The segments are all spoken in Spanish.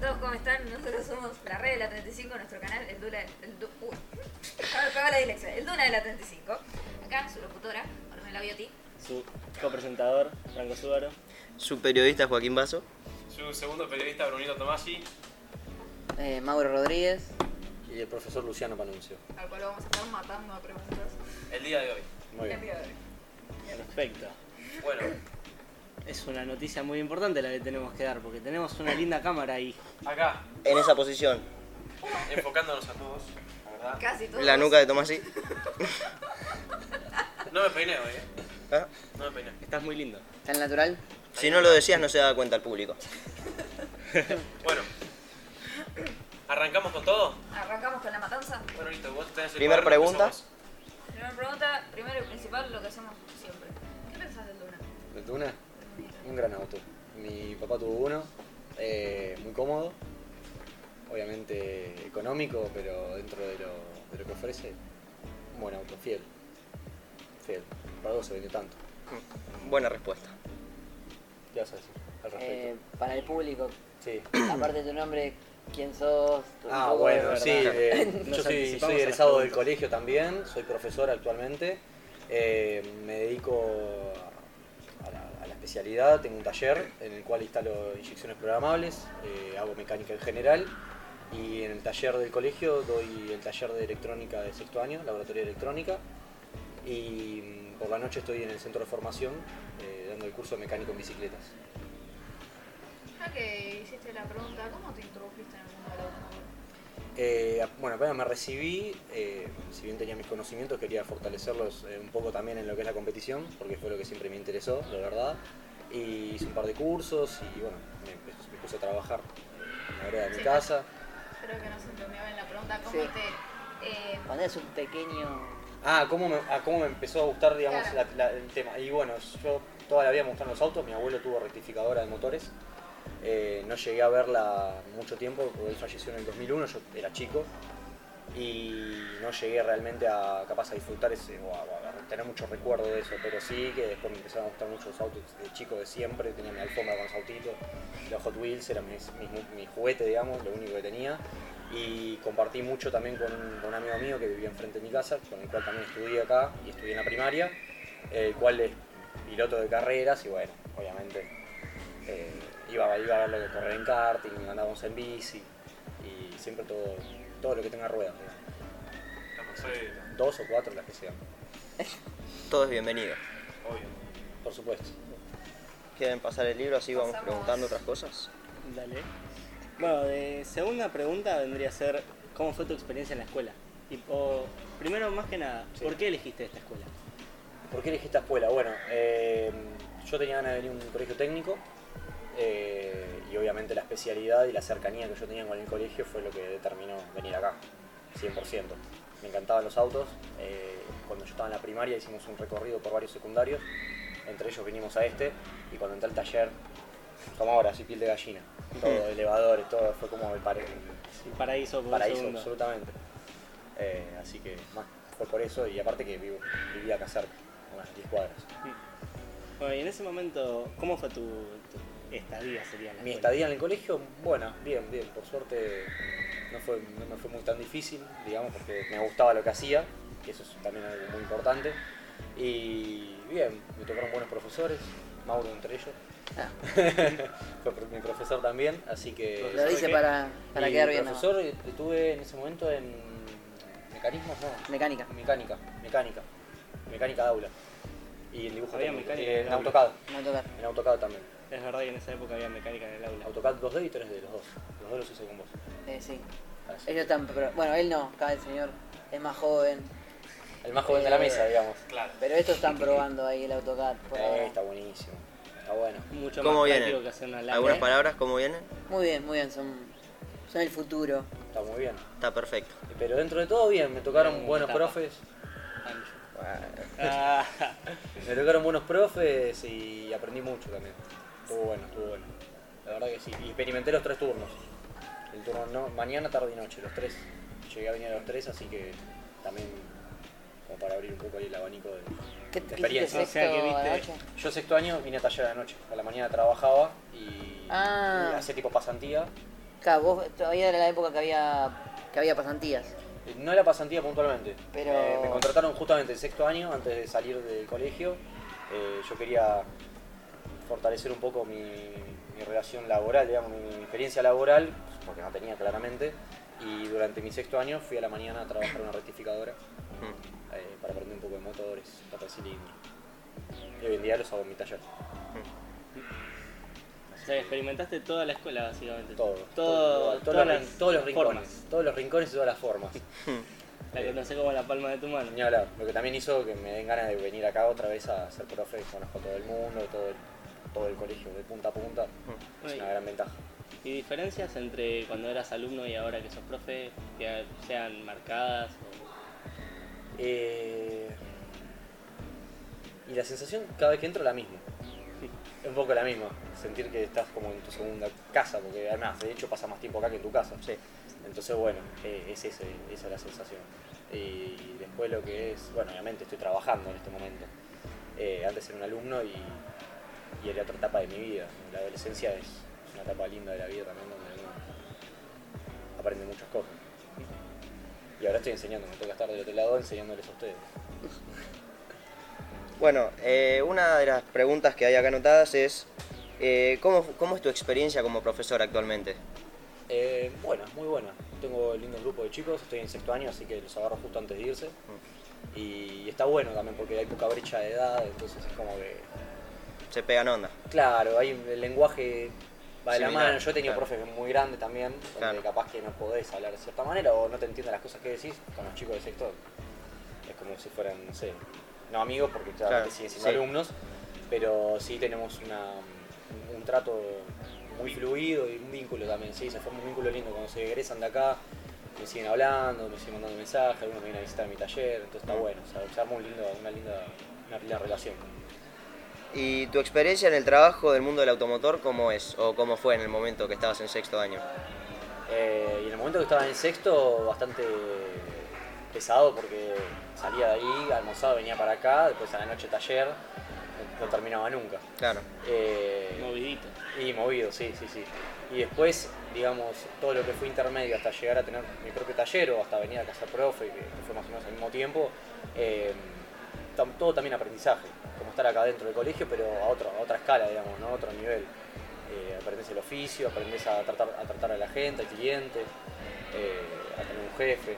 todos, ¿cómo están? Nosotros somos la red de la 35, nuestro canal, el Duna, el Du- la dislexia, el Duna de la 35. Acá, su locutora, Ornella Biotti. Su copresentador, Franco Súbaro. Su periodista Joaquín Basso. Su segundo periodista, Brunito Tomasi. Eh, Mauro Rodríguez. Y el profesor Luciano Panuncio. al cual vamos a estar matando a preguntas El día de hoy. Muy el bien. día de hoy. Perfecto. Bueno, Es una noticia muy importante la que tenemos que dar, porque tenemos una linda cámara ahí. acá, En esa posición. enfocándonos a todos, la verdad. Casi todos. La nuca de Tomasi. No me peiné hoy, eh. ¿Ah? No me peiné. Estás muy lindo. ¿Tan natural? Si no lo decías no se da cuenta el público. Bueno, ¿arrancamos con todo? Arrancamos con la matanza. Bueno, listo, vos tenés el Primer cuaderno, pregunta. Primera pregunta, primero y principal, lo que hacemos siempre. ¿Qué pensás del Duna? ¿De Tuna? Un gran auto. Mi papá tuvo uno, eh, muy cómodo, obviamente económico, pero dentro de lo, de lo que ofrece, un buen auto, fiel. Fiel. Por algo se vendió tanto. Buena respuesta. ¿Qué vas a decir al respecto? Eh, para el público, sí. aparte de tu nombre, ¿quién sos? Tu- Ah, bueno, sí. eh, yo soy, soy egresado del colegio también, soy profesor actualmente. eh, me dedico tengo un taller en el cual instalo inyecciones programables, eh, hago mecánica en general y en el taller del colegio doy el taller de electrónica de sexto año, laboratorio de electrónica. Y mm, por la noche estoy en el centro de formación eh, dando el curso de mecánico en bicicletas. Ya que hiciste la pregunta, ¿cómo te introdujiste en el mundo del automóvil? Eh, bueno, apenas me recibí, eh, si bien tenía mis conocimientos, quería fortalecerlos eh, un poco también en lo que es la competición, porque fue lo que siempre me interesó, la verdad. Y hice un par de cursos y bueno, me, puse a trabajar en la vereda de mi casa. Creo que no se entendió bien la pregunta, ¿cómo Sí. te... Eh, Cuando eres un pequeño... Ah, ¿cómo me, ah, cómo me empezó a gustar, digamos, Claro. la- la- el tema? Y bueno, yo toda la vida me gustaron los autos, mi abuelo tuvo rectificadora de motores. Eh, no llegué a verla mucho tiempo, porque él falleció en el 2001, yo era chico. Y no llegué realmente a capaz a disfrutar ese, o a, tener mucho recuerdo de eso, pero sí que después me empezaron a gustar mucho los autos de chico de siempre, tenía mi alfombra con los autitos, los Hot Wheels, era mi, juguete, digamos, lo único que tenía. Y compartí mucho también con un, con un amigo mío que vivía enfrente de mi casa, con el cual también estudié acá y estudié en la primaria, el cual es piloto de carreras y bueno, obviamente eh, iba, iba a ver lo que correr en karting, andábamos en bici y siempre todo, todo lo que tenga ruedas, dos o cuatro las que sean, Todo es bienvenido. obvio. por supuesto. ¿Quieren pasar el libro así vamos Pasamos. preguntando otras cosas? Dale. Bueno, de segunda pregunta vendría a ser, ¿cómo fue tu experiencia en la escuela? Y, o, primero, más que nada, Sí. ¿por qué elegiste esta escuela? ¿Por qué elegí esta escuela? Bueno, eh, yo tenía ganas de venir a un colegio técnico eh, y obviamente la especialidad y la cercanía que yo tenía con el colegio fue lo que determinó venir acá, 100%. Me encantaban los autos. eh, cuando yo estaba en la primaria hicimos un recorrido por varios secundarios, entre ellos vinimos a este y cuando entré al taller, como ahora, así piel de gallina. Todo, elevadores, todo, fue como el pare- paraíso por paraíso, segundo. absolutamente. Eh, así que más fue por eso y aparte que vivo, vivía acá cerca, unas 10 cuadras. Bueno, y en ese momento, ¿cómo fue tu, tu estadía? Sería en la Mi escuela? estadía en el colegio, buena, bien, bien, por suerte no fue, no me fue muy tan difícil, digamos, porque me gustaba lo que hacía, que eso es también algo muy importante. Y bien, me tocaron buenos profesores, Mauro entre ellos, Ah, fue mi profesor también, así que... lo dice qué? para, para Y quedar bien. ¿no? profesor eh, tuve en ese momento en mecanismos, no, Mecánica. mecánica, mecánica, mecánica de aula. Y en dibujo Había mecánica y en en. AutoCAD, No tocar. en AutoCAD también. Es verdad que en esa época había mecánica en el aula. AutoCAD 2D y 3D, los dos. Los dos los hice con vos. Eh, sí. Así. Ellos están... pero- bueno, él no, acá el señor es más joven. El más joven de la mesa, digamos. Claro. Pero estos están probando ahí el AutoCAD. por Eh, ahora. está buenísimo. Está bueno. Mucho ¿Cómo más vienen? que hacer una lámina. ¿Algunas ¿Eh? palabras? ¿Cómo vienen? Muy bien, muy bien. Son, son el futuro. Está muy bien. Está perfecto. Pero dentro de todo bien, me tocaron Bien, buenos etapa. profes. Ah, Me tocaron buenos profes y aprendí mucho también. Estuvo bueno, estuvo bueno. La verdad que sí. Y experimenté los tres turnos. El turno no, mañana, tarde y noche, los tres. Llegué a venir a los tres, así que también como para abrir un poco ahí el abanico de, ¿Qué de experiencia. O sea que viste-? Yo sexto año vine a taller a la noche. A la mañana trabajaba y Ah. hacía tipo pasantía Claro, vos todavía era la época que había que había pasantías. No era pasantía puntualmente. Pero- Eh, me contrataron justamente el sexto año, antes de salir del colegio. Eh, yo quería fortalecer un poco mi, mi relación laboral, digamos, mi, mi experiencia laboral, porque no tenía claramente. Y durante mi sexto año fui a la mañana a trabajar en una rectificadora Mm. eh, para aprender un poco de motores, tapa de cilindro. Y hoy en día los hago en mi taller. O sea, experimentaste toda la escuela, básicamente. Todo. Todo, todo- todos, todas los, las rin- todos los rincones. formas. Todos los rincones y todas las formas. La conocés como la palma de tu mano. Ni hablar. Lo que también hizo que me den ganas de venir acá otra vez a ser profe, conozco todo el mundo, todo el, todo el colegio de punta a punta. Es Uy. una gran ventaja. ¿Y diferencias entre cuando eras alumno y ahora que sos profe, que sean marcadas? o- Eh, y la sensación cada vez que entro es la misma. Es un poco la misma. Sentir que estás como en tu segunda casa, porque además, de hecho, pasa más tiempo acá que en tu casa. Sí. Entonces, bueno, eh, es ese, esa es la sensación. Y después lo que es, bueno, obviamente estoy trabajando en este momento. Eh, antes era un alumno y, y era otra etapa de mi vida. La adolescencia es una etapa linda de la vida también donde uno aprende muchas cosas. Y ahora estoy enseñando, me toca estar del otro lado enseñándoles a ustedes. Bueno, eh, una de las preguntas que hay acá anotadas es, eh, ¿cómo, ¿cómo es tu experiencia como profesor actualmente? Eh, buena, muy buena. Tengo un lindo grupo de chicos, estoy en sexto año, así que los agarro justo antes de irse. Y está bueno también porque hay poca brecha de edad, entonces es como que Se pegan onda. Claro, hay el lenguaje va de la mano. Yo he tenido claro. profes muy grandes también, donde Claro. capaz que no podés hablar de cierta manera o no te entienden las cosas que decís con los chicos del sector. Es como si fueran, no sé, no amigos porque claramente Claro, siguen siendo sí. alumnos, pero sí tenemos una, un trato muy fluido y un vínculo también, sí, se forma un vínculo lindo cuando se egresan de acá. Me siguen hablando, me siguen mandando mensajes, algunos me vienen a visitar mi taller, entonces está bueno, o sea, se arma un lindo, una, linda, una linda relación. ¿Y tu experiencia en el trabajo del mundo del automotor cómo es? ¿O cómo fue en el momento que estabas en sexto año? Eh, y en el momento que estaba en sexto, bastante pesado porque salía de ahí, almorzaba, venía para acá, después a la noche taller, no terminaba nunca. Claro. Eh, Movidito. y movido, sí, sí, sí. Y después, digamos, todo lo que fue intermedio hasta llegar a tener mi propio taller o hasta venir a casa profe, que, fue más o menos al mismo tiempo, eh, todo también aprendizaje, estar acá dentro del colegio, pero a, otro, a otra escala, digamos, ¿no? a otro nivel. Eh, aprendes el oficio, aprendes a tratar, a tratar a la gente, al cliente, eh, a tener un jefe,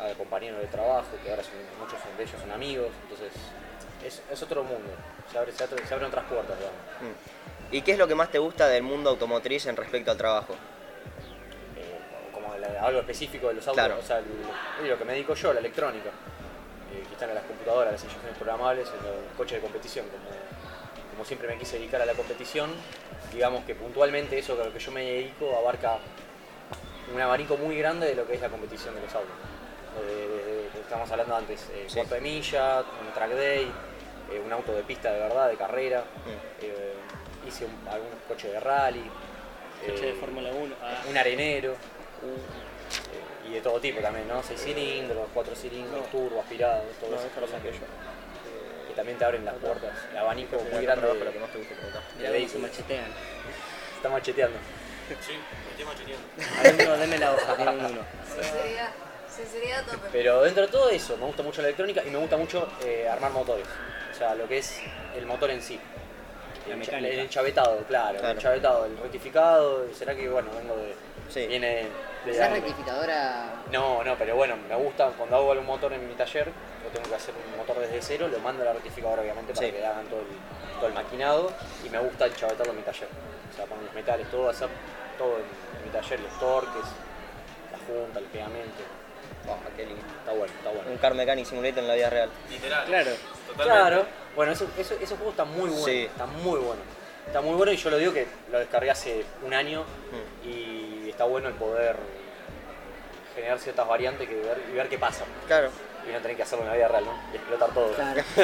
a compañeros de trabajo, que ahora son, muchos son de ellos son amigos, entonces es, es otro mundo, se, abre, se, abre- se abren otras puertas, digamos. Mm. ¿Y qué es lo que más te gusta del mundo automotriz en respecto al trabajo? eh, como algo específico de los autos, Claro. o sea, el- lo que me dedico yo, la electrónica, están en las computadoras, las inyecciones programables, en los coches de competición, como, como siempre me quise dedicar a la competición, digamos que puntualmente eso a lo que yo me dedico abarca un abanico muy grande de lo que es la competición de los autos. Desde- estamos hablando antes, eh, Sí. cuarto de milla, un track day, eh, un auto de pista de verdad, de carrera, eh, hice un- algunos coches de rally, Coche de eh, Fórmula 1. ah, un arenero eh, y de todo tipo también, ¿no? Seis cilindros, cuatro cilindros, turbo, aspirado, todas No, esas cosas que, yo. que también te abren las puertas, el abanico muy grande. Lo que más te mirá de cómo se machetean. Está macheteando. Sí, me estoy macheteando. Alumno, deme la hoja, tiene un uno. Sinceridad, tope. Pero dentro de todo eso, me gusta mucho la electrónica y me gusta mucho eh, armar motores. O sea, lo que es el motor en sí. La El, enchavetado, claro, Claro. El enchavetado, el rectificado. ¿Será que, bueno, vengo de. Sí. Viene de. Esa rectificadora. No, no, pero bueno, me gusta cuando hago algún motor en mi taller, yo tengo que hacer un motor desde cero, lo mando a la rectificadora obviamente para Sí. que hagan todo el, todo el maquinado y me gusta enchavetarlo en mi taller. O sea, poner los metales, todo, hacer todo en, en mi taller, los torques, la junta, el pegamento. Ah, qué lindo. Está bueno, está bueno. Un Car Mechanic Simulator en la vida real. Literal. Claro. Totalmente. Claro, bueno, eso, eso, ese juego está muy bueno, Sí. está muy bueno. Está muy bueno y yo lo digo que lo descargué hace un año Mm. y está bueno el poder generar ciertas variantes que ver, y ver qué pasa. Claro. Y no tener que hacerlo en la vida real, ¿no? Y explotar todo. Claro.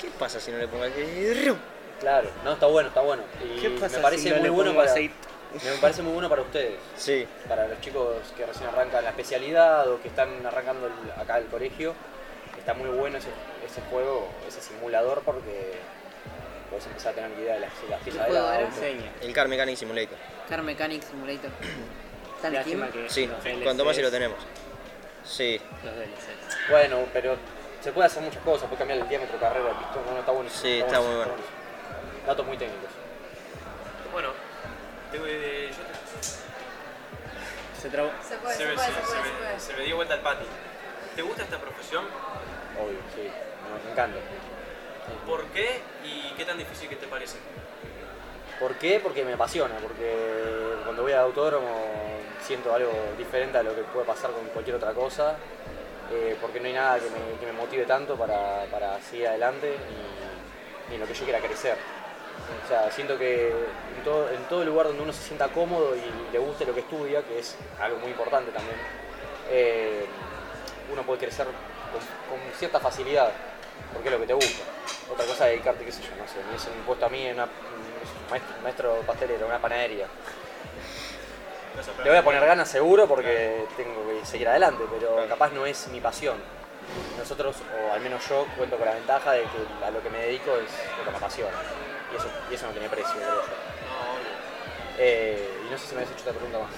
¿Qué pasa si no le pongo el... Claro, no, está bueno, está bueno. Y ¿Qué pasa me parece si no muy le bueno pongo para, aceite? me parece muy bueno para ustedes, Sí. para los chicos que recién arrancan la especialidad o que están arrancando el- acá el colegio. Está muy bueno ese, ese juego, ese simulador porque podés empezar a tener idea de las, las juego era? auto. Enseña. El Car Mechanic Simulator. Car Mechanic Simulator. ¿Está en Steam? Lástima que Sí, los DLCs, cuanto más si lo tenemos. Sí, Los DLCs. Bueno, pero se puede hacer muchas cosas, puede cambiar el diámetro de carrera del pistón, no, está bueno. Sí, está muy bueno. Datos muy técnicos. Bueno, tengo, eh, yo te- Se trabó. Se puede, se, se me, puede, se- se se puede, me- se puede. se me dio vuelta el pati. ¿Te gusta esta profesión? Obvio, sí, me encanta. ¿Por qué y qué tan difícil que te parece? ¿Por qué? Porque me apasiona, porque cuando voy al autódromo siento algo diferente a lo que puede pasar con cualquier otra cosa, eh, porque no hay nada que me, motive tanto para, para seguir adelante y, en lo que yo quiera crecer. O sea, siento que en todo, en lugar donde uno se sienta cómodo y le guste lo que estudia, que es algo muy importante también, eh, uno puede crecer con cierta facilidad, porque es lo que te gusta. Otra cosa dedicarte, qué sé yo, no sé, me hubiesen puesto a mí en una, un maestro, maestro pastelero, una panadería. Le voy a poner ganas seguro porque tengo que seguir adelante, pero capaz no es mi pasión. Nosotros, o al menos yo, cuento con la ventaja de que a lo que me dedico es lo que me apasiona. Y eso, y eso no tiene precio, creo yo. No, obvio. Eh, y no sé si me has hecho otra pregunta más.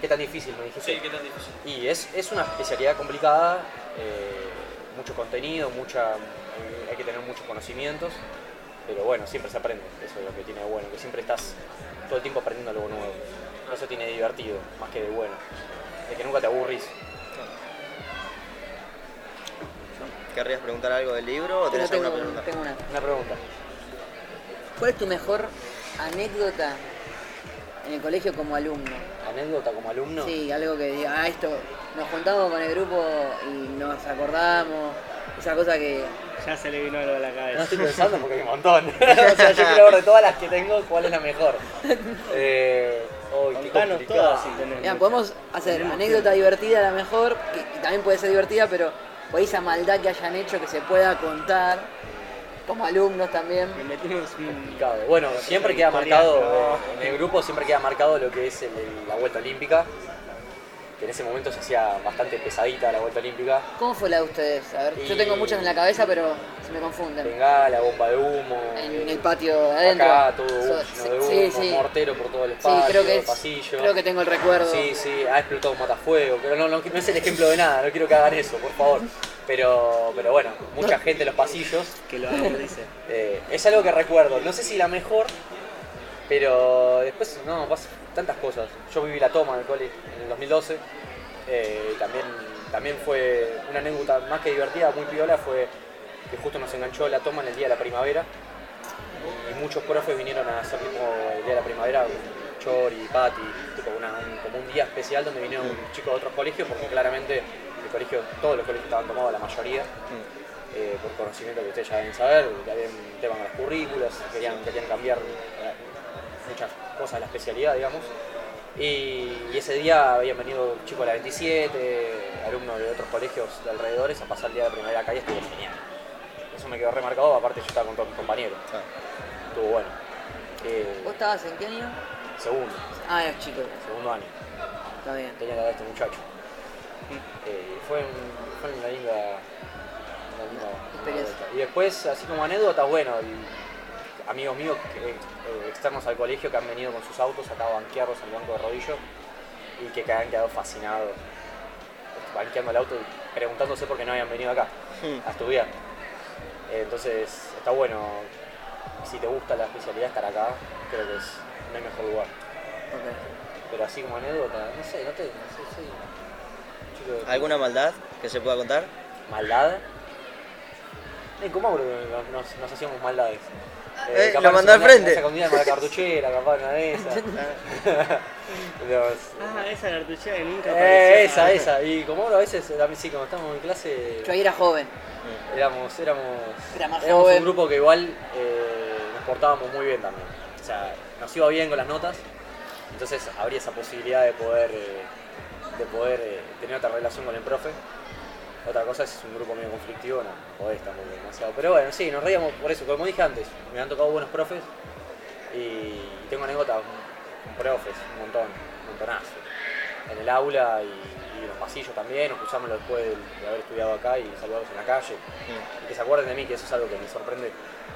¿Qué tan difícil me dijiste? Sí, ¿qué tan difícil? Y es, es una especialidad complicada, eh, mucho contenido, mucha, hay que tener muchos conocimientos, pero bueno, siempre se aprende, eso es lo que tiene de bueno, que siempre estás todo el tiempo aprendiendo algo nuevo. Eso tiene de divertido, más que de bueno, de que nunca te aburrís. ¿querrías preguntar algo del libro o tenés tengo, alguna pregunta? tengo una. Una pregunta. ¿Cuál es tu mejor anécdota en el colegio como alumno? ¿Anécdota como alumno? Sí, algo que diga, ah, esto, nos juntamos con el grupo y nos acordamos, esa cosa que... Ya se le vino algo a la No cabeza. estoy pensando porque hay un montón. o sea, yo quiero ver de todas las que tengo cuál es la mejor. Eh, qué complicado. todas si tenés. Mira, podemos hacer anécdota divertida a la mejor, que también puede ser divertida, pero por esa maldad que hayan hecho que se pueda contar, como alumnos también. Le metimos un. Complicado. Bueno, siempre queda marcado, no. en el grupo siempre queda marcado lo que es el- el- la vuelta olímpica, que en ese momento se hacía bastante pesadita la vuelta olímpica. ¿Cómo fue la de ustedes? A ver, yo tengo muchas en la cabeza, pero se me confunden. Bengala, bomba de humo, En el patio de adentro. acá todo So- lleno de humo, sí, sí. mortero por todo el Sí, espacio, creo que es, pasillo. creo que tengo el recuerdo. Sí, sí, ha explotado un matafuego, pero no, no, no es el ejemplo de nada, no quiero que hagan eso, por favor. Pero, pero bueno, mucha gente en los pasillos. Que lo hago, dice. eh, es algo que recuerdo, no sé si la mejor, pero después, no, pasa tantas cosas. Yo viví la toma en el cole en el 2012, eh, también, también fue una anécdota más que divertida, muy piola, fue que justo nos enganchó la toma en el día de la primavera, y muchos profes vinieron a hacer tipo el día de la primavera, Chori, Pati, tipo una- un- como un día especial donde vinieron chicos de otros colegios, porque claramente el colegio, todos los colegios estaban tomados, la mayoría, eh, por conocimiento que ustedes ya deben saber, que había un tema con las currículas, querían, querían cambiar eh, muchas cosas de la especialidad, digamos. Y, y ese día habían venido chicos de la 27, alumnos de otros colegios de alrededores a pasar el día de la primavera acá y estuvo genial. Eso me quedó remarcado, aparte yo estaba con todos mis compañeros. Ah, Estuvo bueno. Eh, ¿Vos estabas en qué año? segundo, Ah, eras chico, segundo año. está bien. Tenía que dar este muchacho. Eh, fue, un- fue una linda, una linda Experiencia. Y después, así como anécdota, bueno, amigos míos que, eh, externos al colegio que han venido con sus autos acá a banquearlos en el banco de rodillo y que han quedado fascinados este, banqueando el auto y preguntándose por qué no habían venido acá Hmm. a estudiar. Entonces, está bueno, si te gusta la especialidad, estar acá, creo que es, no hay mejor lugar. Pero así como anécdota, no sé, no te. No sé, sí. Chico ¿Alguna maldad que se pueda contar? ¿Maldad? Eh, nos, nos- nos hacíamos maldades. Eh, lo nos mandó al frente. nos escondíamos la cartuchera, capaz una de esas. Los- Ah, esa cartuchera que nunca eh, apareció. esa, Ah, esa. Y como a veces, también sí, cuando estábamos en clase, Yo ahí era joven. éramos, éramos, Era más éramos joven. un grupo que igual eh, nos portábamos muy bien también. O sea, nos iba bien con las notas, entonces habría esa posibilidad de poder, eh, de poder eh, tener otra relación con el profe. Otra cosa es si es un grupo medio conflictivo, no, podés tampoco demasiado. Pero bueno, sí, nos reíamos por eso, como dije antes, me han tocado buenos profes y tengo anécdotas con profes, un montón, un montonazo. En el aula y, y en los pasillos también, nos cruzamos después de, de haber estudiado acá y saludados en la calle. Y que se acuerden de mí, que eso es algo que me sorprende,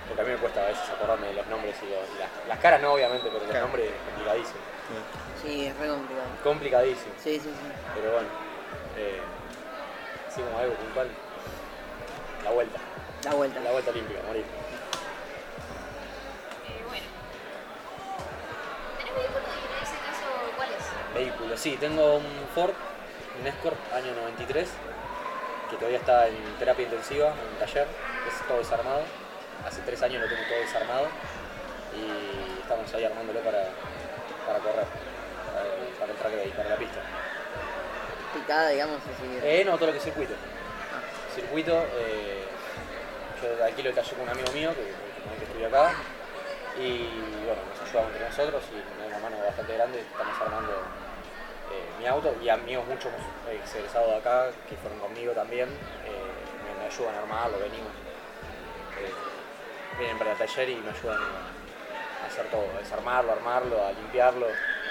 porque a mí me cuesta a veces acordarme de los nombres y, los- y las, las caras no obviamente, pero los Claro. nombres es complicadísimo. Sí, es re complicado. Complicadísimo. Sí, sí, sí. Pero bueno, eh, como algo puntual, la vuelta, La vuelta. la vuelta olímpica, morir. Eh, bueno. ¿Tenés vehículo y en ese caso cuál es? Vehículo, sí, tengo un Ford, un Escort, año 93, que todavía está en terapia intensiva, en un taller, es todo desarmado. Hace tres años lo tengo todo desarmado y estamos ahí armándolo para, para correr, para, para el track day, para la pista. Picada, digamos, así. Eh, no, todo lo que es circuito. Circuito, eh, yo alquilo el taller con un amigo mío que, que estudio acá y bueno, nos ayudamos entre nosotros y me da una mano bastante grande, estamos armando eh, mi auto y amigos muchos eh, egresados de acá que fueron conmigo también, eh, me, me ayudan a armarlo, venimos, eh, vienen para el taller y me ayudan a, a hacer todo, a desarmarlo, a armarlo, a limpiarlo,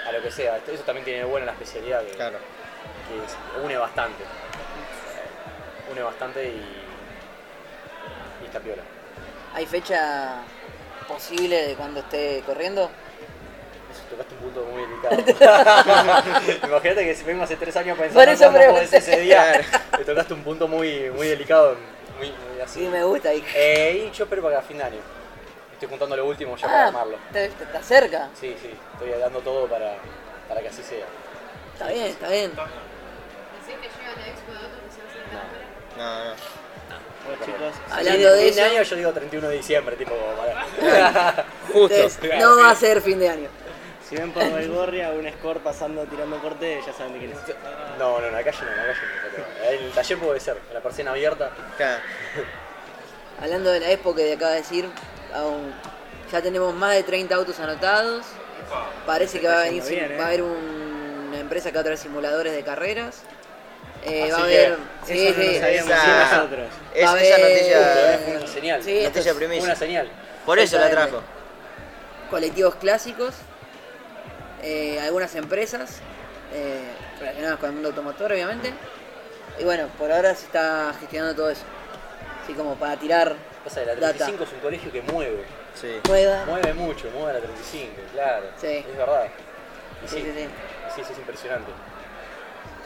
a lo que sea. Eso también tiene de bueno la especialidad que, Claro. Que une bastante. Eh, Une bastante y, y está piola. ¿Hay fecha posible de cuando esté corriendo? Eso, Tocaste un punto muy delicado. Imagínate que si vengo hace tres años pensando Por eso ese día, te tocaste un punto muy, muy delicado, muy, muy así. Sí, me gusta. Y... Eh, y yo espero para fin de año. Estoy juntando lo último ya para Ah, armarlo. te- te- está cerca. Sí, sí, estoy dando todo para, para que así sea. Está bien, está bien. No, no. Bueno, chicos, Hablando de fin de eso, año yo digo 31 de diciembre, tipo para... Justo. no va a ser fin de año. si ven por Belgorria un score pasando tirando corte, ya saben de quién es. No, no, en la calle no, en la calle no. En el taller puede ser, en la persiana abierta. Claro. Hablando de la Expo que acaba de decir, aún ya tenemos más de 30 autos anotados. Parece que va a, venir, bien, va a ¿eh? haber un- una empresa que va a traer simuladores de carreras. Eh, va a haber. Sí, Eso no sí. lo sabíamos esa- nosotros. Es, Va a esa noticia. Una señal. Sí, Noticia es primicia. Una señal. Por eso la trajo. colectivos clásicos, eh, algunas empresas eh, relacionadas con el mundo automotor, obviamente. Y bueno, por ahora se está gestionando todo eso. Así como para tirar Pasa que la Data. 35 es un colegio que mueve. Sí. Mueve mucho, mueve a la 35, claro. Sí. Es verdad. Y Sí, sí, sí, sí, sí, es impresionante.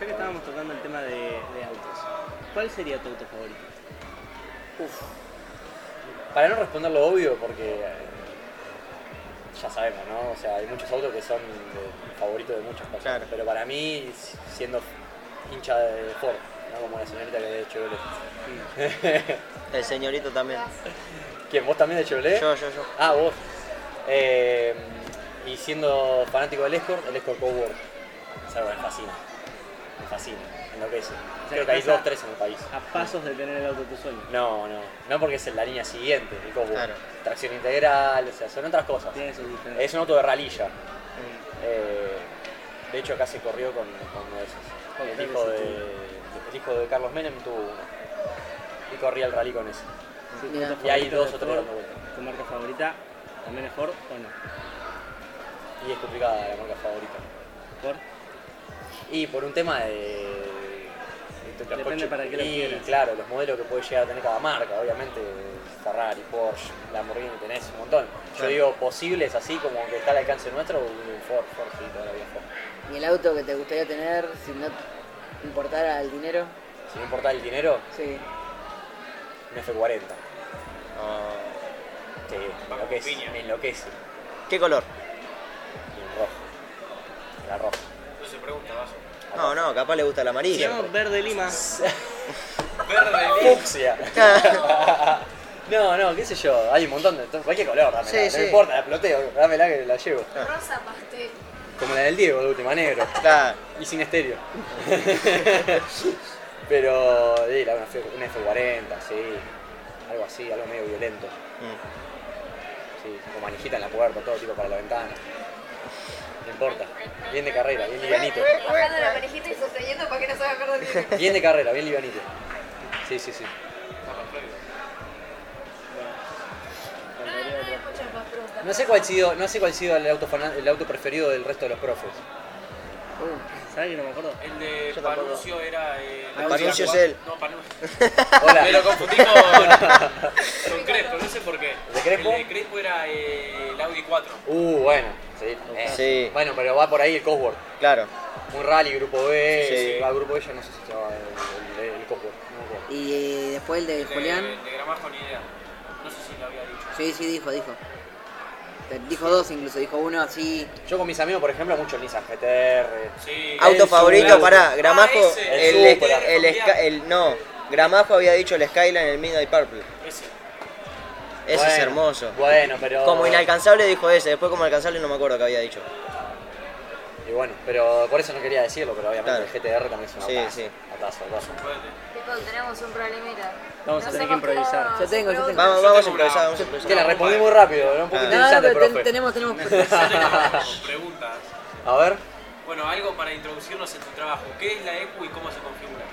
Ya que estábamos tocando el tema de, de autos, ¿cuál sería tu auto favorito? Para no responder lo obvio, porque eh, ya sabemos, ¿no? O sea, hay muchos autos que son de- favoritos de muchas personas. Claro. Pero para mí, si- siendo hincha de Ford, ¿no? Como la señorita que de Chevrolet. El señorito también. ¿Quién? ¿Vos también de Chevrolet? Yo, yo, yo. Ah, vos. Eh, y siendo fanático del Escort, el Escort Power es algo que me fascina. Me fascina, enloquece. Creo que hay dos, a- tres en el país. A pasos de tener el auto de tu sueño. No, no, no porque es la línea siguiente, el Cosworth. Claro. Tracción integral, o sea, son otras cosas. Tiene sus diferencias. Es un auto de ralilla. Eh, de hecho, acá se corrió con, con uno de esos. El hijo de, sí tuvo. el hijo de Carlos Menem tuvo uno. Y corría el rally con ese. Sí, Y hay dos o tres Ford, dando vueltas. ¿Tu marca favorita también es Ford o no? Y es complicada la marca favorita. Ford. Y por un tema de. Depende para qué lo y, quieras. claro, los modelos que puede llegar a tener cada marca, obviamente Ferrari, Porsche, Lamborghini, tenés un montón. Yo Claro. digo posibles así como que está al alcance nuestro, un Ford, Ford, sí, todavía Ford. ¿Y el auto que te gustaría tener si no importara el dinero? Si no importa el dinero, Sí. un F40. Ah, Que me enloquece, me enloquece. ¿Qué color? Y en rojo. La roja. No se pregunta. No, no, capaz le gusta el Si amarillo. llama Verde Lima. Verde, Fucsia. No, no, qué sé yo, hay un montón de. Cualquier color, dámela. Sí, no sí. importa, la ploteo, dámela que la llevo. Rosa pastel. Como la del Diego, de última, negro. Claro. Y sin estéreo. Pero, sí, la- una, F, una F40, sí. Algo así, algo medio violento. Mm. Sí, con manijita en la puerta, todo tipo para la ventana. No importa. Bien de carrera, bien livianito. Bajando la parejita y sosteniendo para que no se haga perder el video. Bien de carrera, bien livianito. Sí, sí, sí. No, sé cuál ha sido, no sé cuál ha sido el auto, el auto preferido del resto de los profes. ¿Sabes que no me acuerdo? El de Yo. Panuncio era. Eh, Ah, Panuncio es él. No, Panuncio. Hola. Me lo confundí con, con Crespo, no sé por qué. ¿De Crespo? El de Crespo era eh, el Audi 4. Uh, bueno. Sí. Eh, Sí. Bueno, pero va por ahí el Cosworth. Claro. Un rally, grupo B. Sí. Sí. Va grupo B, ya no sé si se llama el, el, el Cosworth. No me acuerdo. Y eh, después el de Julián. De, de Gramajo ni idea. No sé si lo había dicho. Sí, sí, dijo, dijo. Dijo dos incluso, dijo uno así. Yo con mis amigos, por ejemplo, mucho Nissan GTR. Sí. Auto El favorito, Supra. pará, Gramajo. Ah, ese, el, el el- no, Gramajo había dicho el Skyline, el Midnight Purple. Ese. Ese Bueno, es hermoso. Bueno, pero. Como inalcanzable dijo ese, después como alcanzable no me acuerdo qué había dicho. Y bueno, pero por eso no quería decirlo, pero obviamente Claro. el GTR también es una Sí, taza. sí. Atazo, atazo. Tipo, tenemos un problemita. Vamos a No tener que improvisar. Yo tengo, yo tengo. Vamos, a improvisar, vamos a improvisar. Que la respondí muy rápido, era un poquito. No, no, interesante, pero ten- profe. tenemos, tenemos. Preguntas. A ver. Bueno, algo para introducirnos en tu trabajo. ¿Qué es la ECU y cómo se configura?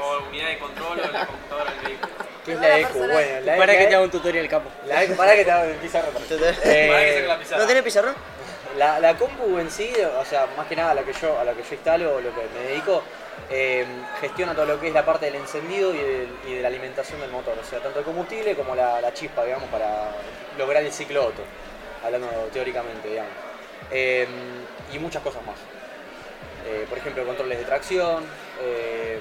O unidad de control o la computadora del vehículo. ¿Qué es la ECU? personal. Bueno, la Para que te haga un tutorial capo. La ECU, para que te haga. Para que Eh. ¿No tenés pizarrón? La, la compu en sí, o sea, más que nada a la que yo, a la que yo instalo, lo que me dedico, eh, gestiona todo lo que es la parte del encendido y, del- y de la alimentación del motor, o sea, tanto el combustible como la, la chispa, digamos, para lograr el ciclo Otto, hablando teóricamente, digamos. Eh, y muchas cosas más. Eh, por ejemplo, controles de tracción, eh,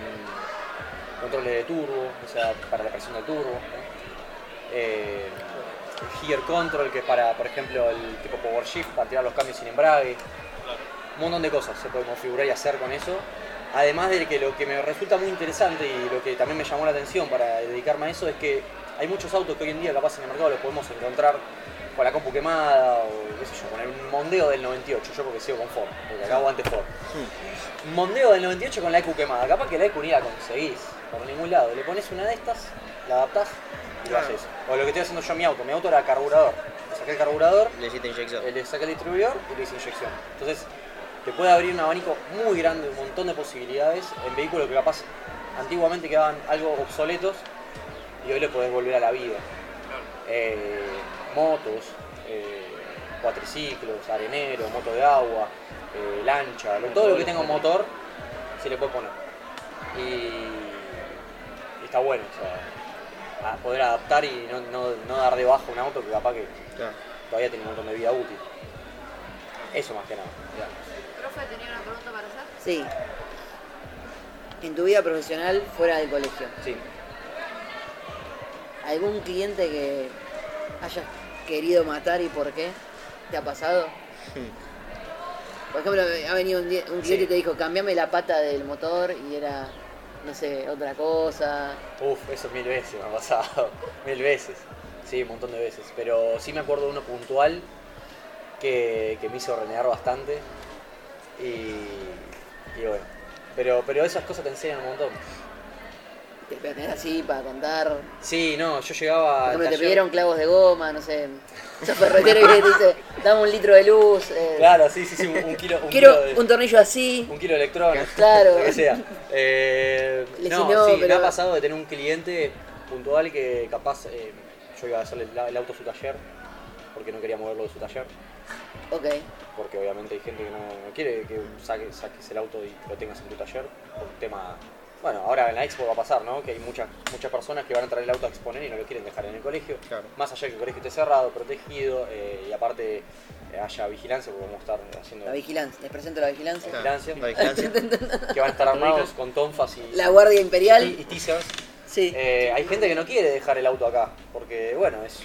controles de turbo, o sea, para la presión del turbo. ¿no? Eh, el gear control, que es para, por ejemplo, el tipo power shift, para tirar los cambios sin embrague. Un montón de cosas se puede configurar y hacer con eso. Además de que lo que me resulta muy interesante y lo que también me llamó la atención para dedicarme a eso es que hay muchos autos que hoy en día capaz en el mercado los podemos encontrar con la compu quemada o qué sé yo, con el Mondeo del 98, yo porque sigo con Ford, porque acá aguante Ford. Un Mondeo del 98 con la EQ quemada, capaz que la EQ ni la conseguís por ningún lado, le pones una de estas, la adaptás y lo haces. O lo que estoy haciendo yo en mi auto, mi auto era carburador, le saqué el carburador, Le hiciste inyección. le saqué el distribuidor y le hice inyección. Entonces, te puede abrir un abanico muy grande, un montón de posibilidades en vehículos que capaz antiguamente quedaban algo obsoletos y hoy le podés volver a la vida. Eh, motos, eh, cuatriciclos, arenero, moto de agua, eh, lancha, todo lo que tenga un motor se le puede poner. Y está bueno, o sea, a poder adaptar y no, no, no dar de baja un auto que capaz que Claro. todavía tiene un montón de vida útil. Eso más que nada. Profe, tenía una pregunta para hacer. Sí. En tu vida profesional fuera del colegio, Sí. ¿algún cliente que hayas querido matar y por qué? ¿Te ha pasado? Por ejemplo, ha venido un, cliente Sí. y te dijo, cambiame la pata del motor y era, no sé, otra cosa. Uf, eso mil veces me ha pasado. mil veces. Sí, un montón de veces. Pero sí me acuerdo de uno puntual que, que me hizo renegar bastante. Y, y bueno. Pero, pero esas cosas te enseñan un montón. Te tenés así para contar. Sí, no, yo Por llegaba. al ejemplo, te pidieron clavos de goma, no sé. Sos ferretero que te dice, dame un litro de luz. eh, Claro, sí, sí, sí, un, un kilo. Un quiero kilo de- un tornillo así. Un kilo de electrones. Claro. Lo que sea. Eh, no, no, sí, me pero- ha pasado de tener un cliente puntual que capaz eh, yo iba a hacerle el, el auto a su taller porque no quería moverlo de su taller. Ok. Porque obviamente hay gente que no, no quiere que saque- saques el auto y lo tengas en tu taller por un tema. Bueno, ahora en la expo va a pasar, ¿no? Que hay muchas muchas personas que van a traer el auto a exponer y no lo quieren dejar en el colegio. Claro. Más allá de que el colegio esté cerrado, protegido eh, y aparte eh, haya vigilancia, porque vamos a estar haciendo La vigilancia. Les presento la vigilancia. Claro. vigilancia. La vigilancia. que van a estar armados con tonfas y, La Guardia y, Imperial. y teasers. Sí. Eh, hay gente que no quiere dejar el auto acá, porque bueno, es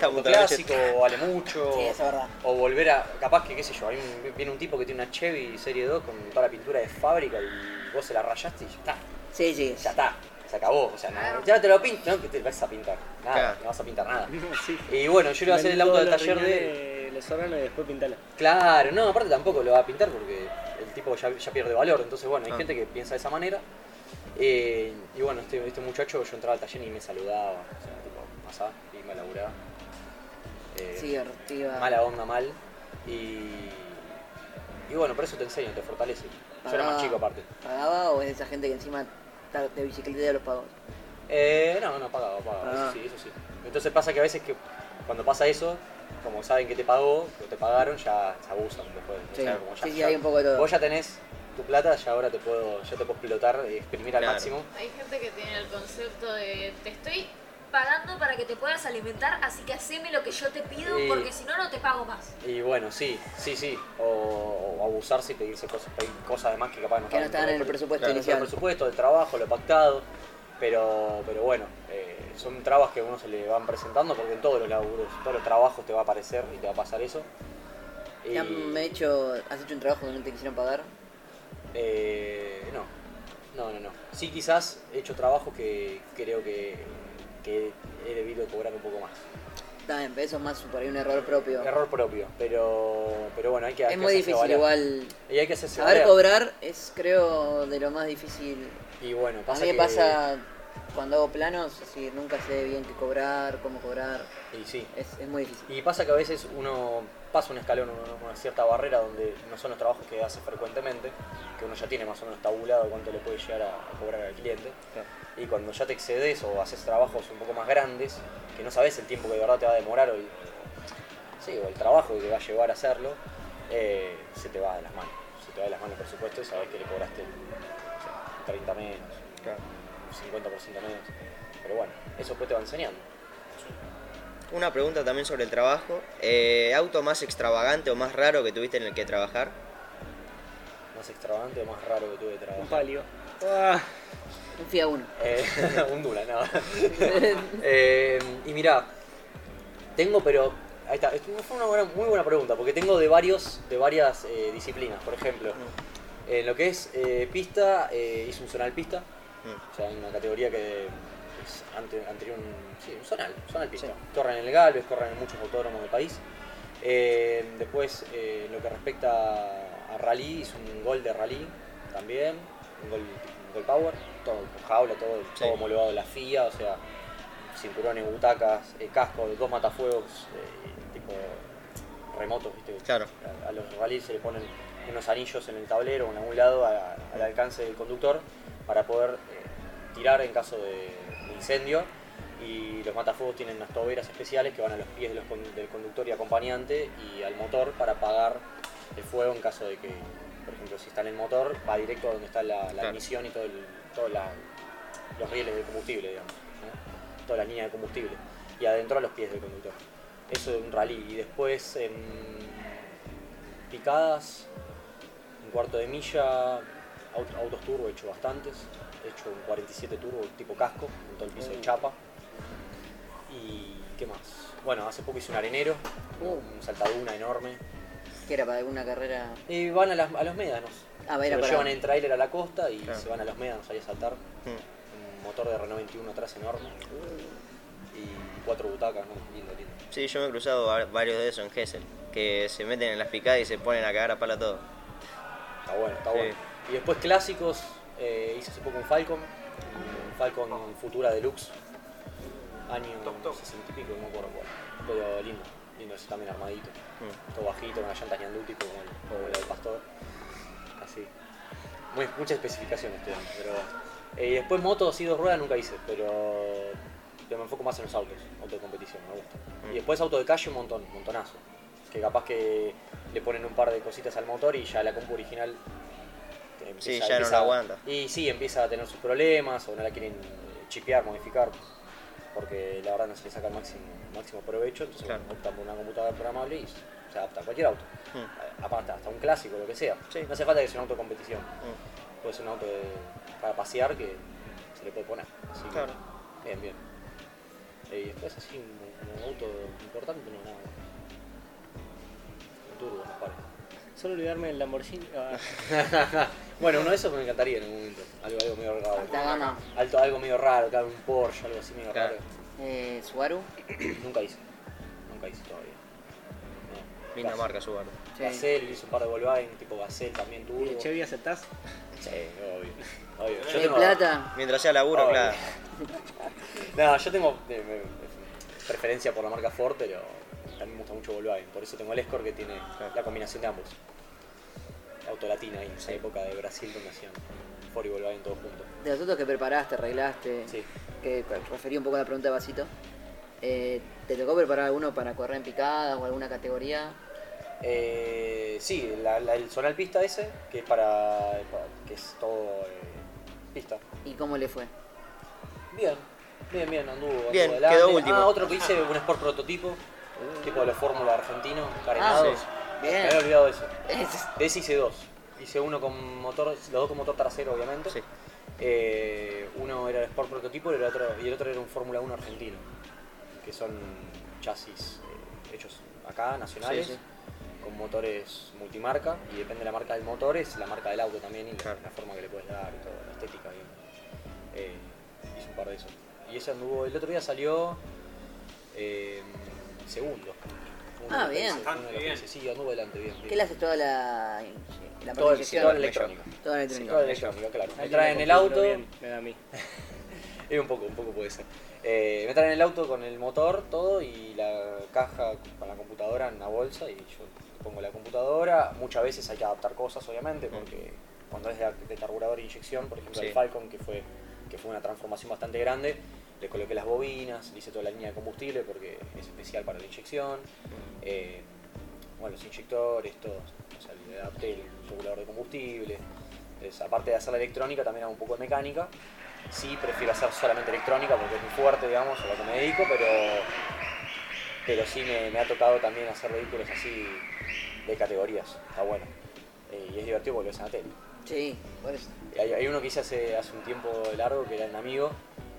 una- un clásico, vale mucho. Sí, es verdad. O volver a, capaz que, qué sé yo, hay un- viene un tipo que tiene una Chevy Serie 2 con toda la pintura de fábrica y vos se la rayaste y ya está, Sí, sí. ya está, se acabó. O sea, no, ya te lo pinto, no, que te vas a pintar, nada, Claro. no vas a pintar nada. Sí. Y bueno, yo le voy a hacer el auto del taller de... Los órganos y después pintala. Claro, no, aparte tampoco lo va a pintar porque el tipo ya, ya pierde valor. Entonces, bueno, hay Ah. gente que piensa de esa manera. Eh, y bueno, este, este muchacho, yo entraba al taller y me saludaba. O sea, tipo, pasá y me laburaba. Eh, Sí, iba- mala onda, mal. Y, y bueno, por eso te enseño, te fortalece. Yo era más chico aparte. ¿Pagaba o es esa gente que encima de bicicleta los pagos? Eh, no, no, pagaba, pagaba. Ah. Eso sí, eso sí. Entonces pasa que a veces que cuando pasa eso, como saben que te pagó, que te pagaron, ya se abusan después. O Sí, sea, como ya- sí, sí, ya- hay un poco de todo. Vos ya tenés tu plata, ya ahora te puedo, ya te puedo explotar y exprimir al máximo. Hay gente que tiene el concepto de te estoy pagando para que te puedas alimentar, así que haceme lo que yo te pido, porque si no, no te pago más. Y bueno, sí, sí, sí. O, o abusarse y pedirse cosas, pedir cosas además que capaz no Que no estaban en el presupuesto Claro, inicial. El presupuesto, el trabajo, lo pactado. Pero, pero bueno, eh, son trabas que a uno se le van presentando porque en todos los laburos, todos los trabajos te va a aparecer y te va a pasar eso. Y, ¿Te han hecho, ¿Has hecho un trabajo que no te quisieron pagar? eh, no, no, no, no. Sí, quizás he hecho trabajo que creo que, que he debido cobrar un poco más. Está eso es más por ahí un error propio. Error propio, pero, pero bueno, hay que es muy difícil valer. igual. Y hay que hacerse Saber valer. cobrar es creo de lo más difícil. Y bueno, A pasa mí me que- pasa cuando hago planos, así nunca sé bien qué cobrar, cómo cobrar. Y sí. Es, es muy difícil. Y pasa que a veces uno pasa un escalón, una cierta barrera donde no son los trabajos que hace frecuentemente, que uno ya tiene más o menos tabulado cuánto le puede llegar a, cobrar al cliente. Y cuando ya te excedes o haces trabajos un poco más grandes, que no sabes el tiempo que de verdad te va a demorar o el, sí, o el trabajo que te va a llevar a hacerlo, eh, se te va de las manos. Se te va de las manos, por supuesto, y sabes que le cobraste sé, 30 menos, 50% menos. Pero bueno, eso después te va enseñando. Una pregunta también sobre el trabajo. Eh, ¿Auto más extravagante o más raro que tuviste en el que trabajar? Más extravagante o más raro que tuve de Un trabajo. palio. Ah, Un FIA 1. Eh, un Dula, no. Eh, y mirá, tengo, pero. Ahí está, esto fue una buena- muy buena pregunta, porque tengo de varios, de varias eh, disciplinas. Por ejemplo, en lo que es eh, pista, eh, hice un zonal pista, Mm. o sea, en una categoría que ante- anterior un, sí, un zonal, zonal pista. Sí. Corren en el Galvez, corren en muchos autódromos del país. Eh, después, eh, lo que respecta a rally, hice un gol de rally también, un gol, un gol power, todo con jaula, todo, Sí. todo homologado de la FIA, o sea, cinturones, butacas, eh, casco, dos matafuegos, eh, tipo remotos, ¿viste? Claro. A, a los rallies se le ponen unos anillos en el tablero o en algún lado a- al alcance del conductor para poder tirar en caso de incendio. Y los matafuegos tienen unas toberas especiales que van a los pies de los con- del conductor y acompañante y al motor para apagar el fuego en caso de que, por ejemplo, si está en el motor, va directo a donde está la, la ignición y todo todos la- los rieles de combustible, digamos. ¿no? Toda la línea de combustible. Y adentro a los pies del conductor. Eso de un rally. Y después en picadas, un cuarto de milla, aut- autos turbo he hecho bastantes. He hecho un 47 turbo tipo casco, con todo el piso de chapa. Y qué más. Bueno, hace poco hice un arenero, Uh. un saltaduna enorme. Que era para alguna carrera. Y van a, las- a los médanos. Ah, Se lo para- llevan en trailer a la costa y Claro. se van a los médanos ahí a saltar. Mm. Un motor de Renault 21 atrás enorme. Y cuatro butacas, ¿no? Lindo, lindo. Sí, yo me he cruzado va- varios de esos en Gessel, que se meten en las picadas y se ponen a cagar a palo todo. Está bueno, está Sí. bueno. Y después clásicos, eh, hice hace poco un Falcon, un Falcon Futura Deluxe, año Top, top. 60 y pico, no me acuerdo cuál. Pero lindo, lindo ese también armadito. Mm. Todo bajito, con la llanta ñanduti como, el- como del pastor. Así. Muy, muchas especificaciones pero... eh, y después motos y dos ruedas nunca hice, pero yo me enfoco más en los autos, auto de competición, me gusta. Mm. Y después auto de calle un montón, un montonazo. Que capaz que le ponen un par de cositas al motor y ya la compu original Sí, empieza- ya no empieza- la aguanta. Y sí, empieza a tener sus problemas o no la quieren chipear, modificar, porque la verdad no se le saca el máximo, máximo provecho, entonces Claro. optan por una computadora programable y se adapta a cualquier auto. Mm. Aparte, hasta un clásico, lo que sea. Sí. No hace falta que sea un auto de competición. Mm. Puede ser un auto de- para pasear que se le puede poner. Así que, bien, bien. Eh, Y después así, un, un auto importante, no, nada. Un turbo, no parece. Solo olvidarme del Lamborghini. Ah, Bueno, uno de esos me encantaría en algún momento. Algo, algo medio raro. Alta gama. Alto, algo medio raro, claro, un Porsche, algo así medio Claro. raro. Eh, Subaru. Nunca hice. Nunca hice todavía. No. Linda Gas- marca Subaru. Sí. Hice un par de Volkswagen, tipo Gazelle también ¿Y turbo. de Chevy aceptás? Sí, obvio. obvio. Yo De tengo- plata. Mientras sea laburo, Obvio. claro. No, yo tengo eh, eh, preferencia por la marca Ford, pero también me gusta mucho Volkswagen. Por eso tengo el Escort que tiene la combinación de ambos. Auto latina ahí, en esa época de Brasil donde hacían Ford y Volkswagen todos juntos. De los autos que preparaste, arreglaste, Sí. que refería un poco a la pregunta de Vasito. eh, ¿Te tocó preparar alguno para correr en picada o alguna categoría? Eh, sí, la- la- el zonal pista ese, que es para, para- que es todo eh, pista. ¿Y cómo le fue? Bien, Bien, bien, anduvo. anduvo Bien, adelante. quedó último. Ah, otro que hice, un Sport prototipo, tipo de los Fórmula argentinos, carenados. Ah, Me bien. había olvidado de eso. Es- De ese hice dos. Hice uno con motor, los dos con motor trasero, obviamente. Sí. Eh, uno era el Sport prototipo y el otro, y el otro era un Fórmula 1 argentino, que son chasis eh, hechos acá, nacionales, Sí, sí. con motores multimarca, y depende de la marca del motor, es la marca del auto también, y la, Claro. la forma que le puedes dar y todo, la estética. digamos. Eh, hice un par de esos. Y ese anduvo, el otro día salió segundo. Uno Ah, bien. Bastante bien. Sí, anduvo delante, bien. bien. ¿Qué le haces toda la, la Todo el- inyección? toda la electrónica. Toda la Sí, electrónica. toda la electrónica, claro. Me traen lo el auto, bien, me da a mí. Eh, un poco, un poco puede ser. Eh, me traen el auto con el motor, todo, y la caja con la computadora en una bolsa, y yo pongo la computadora. Muchas veces hay que adaptar cosas, obviamente, porque cuando es de, de carburador e inyección, por ejemplo, Sí. el Falcon, que fue, que fue una transformación bastante grande, le coloqué las bobinas, le hice toda la línea de combustible porque es especial para la inyección. Eh, bueno, los inyectores, todo. O sea, le adapté el regulador de combustible. Entonces, aparte de hacer la electrónica, también hago un poco de mecánica. Sí, prefiero hacer solamente electrónica porque es muy fuerte, digamos, a lo que me dedico, pero, pero sí me, me ha tocado también hacer vehículos así de categorías. Está bueno. Eh, y es divertido porque lo ves en la tele. Sí, por eso. Hay, hay uno que hice hace, hace un tiempo largo, que era un amigo,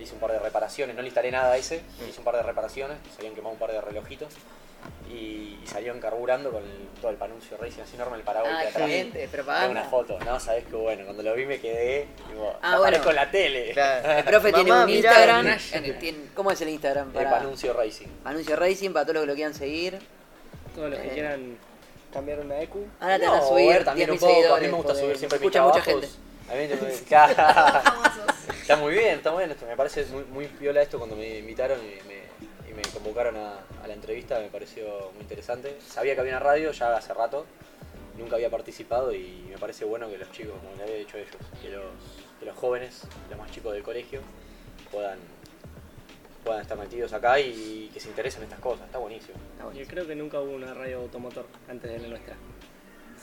hice un par de reparaciones, no le instalé nada a ese, le hice un par de reparaciones, se habían quemado un par de relojitos y, y salieron carburando con el- todo el panuncio Racing así enorme, el Ah, parabólica atrás. excelente, Tengo propaganda. una foto, no, sabes qué bueno, cuando lo vi me quedé, digo, Ah, bueno. aparezco en la tele. Claro. El profe tiene Mamá, un mirá, Instagram. en tiene- ¿Cómo es el Instagram? El Para panuncio Racing. Anuncio Racing, para todos los que lo quieran seguir. Todos los que Eh. quieran cambiar una EQ. Ahora te No, van a subir también 10.000 un poco, a mí me gusta subir siempre mis escucha mucha trabajos. gente. A mí me-. Está muy bien, está muy bien esto. Me parece muy, muy piola esto cuando me invitaron y me, y me convocaron a, a la entrevista, me pareció muy interesante. Sabía que había una radio ya hace rato, nunca había participado y me parece bueno que los chicos, como le había dicho a ellos, que los, que los jóvenes, los más chicos del colegio, puedan, puedan estar metidos acá y que se interesen en estas cosas. Está buenísimo. Está Yo buenísimo. creo que nunca hubo una radio automotor antes de la nuestra.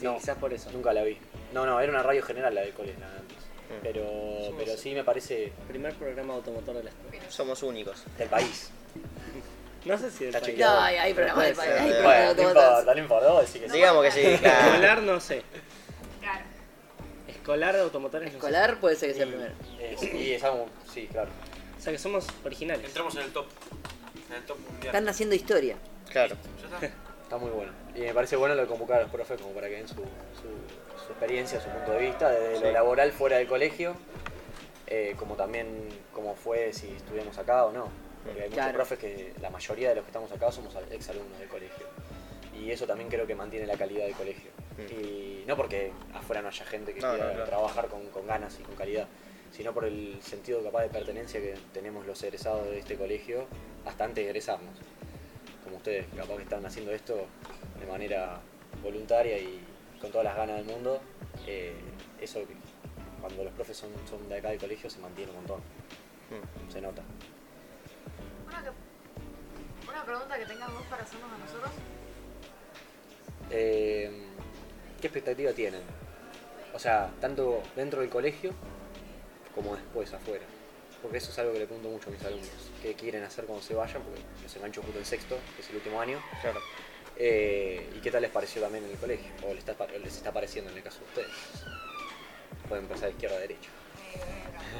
Sí, No. quizás por eso. Nunca la vi. No, no, era una radio general la del colegio la de antes. Mm. Pero, Somos- pero sí me parece Primer programa automotor de la historia. Somos únicos. del país. No sé si del país. No, hay, hay programas de Puede país. Hay eh. programas Bueno, de no importa, no importa, que sí. Digamos que sí, claro. Escolar no sé. Claro. Escolar de automotores no sé. Escolar puede ser que sea el primero. es- y es algo, sí, claro. O sea que somos originales. Entramos en el top. En el top mundial. Están haciendo historia. Claro. Está muy bueno. Y me parece bueno lo de convocar a los profes como para que den su, su, su experiencia, su punto de vista, desde lo laboral fuera del colegio, eh, como también como fue si estudiamos acá o no. Porque hay muchos profes que la mayoría de los que estamos acá somos ex alumnos del colegio. Y eso también creo que mantiene la calidad del colegio. Mm. Y no porque afuera no haya gente que No, no, quiera claro. trabajar con, con ganas y con calidad, sino por el sentido capaz de pertenencia que tenemos los egresados de este colegio hasta antes de egresarnos. Como ustedes, capaz que están haciendo esto de manera voluntaria y con todas las ganas del mundo, eh, eso cuando los profes son, son de acá del colegio se mantiene un montón, Mm. se nota. Una, que- una pregunta que tengan vos para hacernos a nosotros. Eh, ¿Qué expectativa tienen? O sea, tanto dentro del colegio como después afuera. Porque eso es algo que le pregunto mucho a mis alumnos. ¿Qué quieren hacer cuando se vayan? Porque los engancho justo en sexto, que es el último año. Claro. Eh, ¿Y qué tal les pareció también en el colegio? ¿O les está, les está pareciendo en el caso de ustedes? Pueden empezar de izquierda a derecha.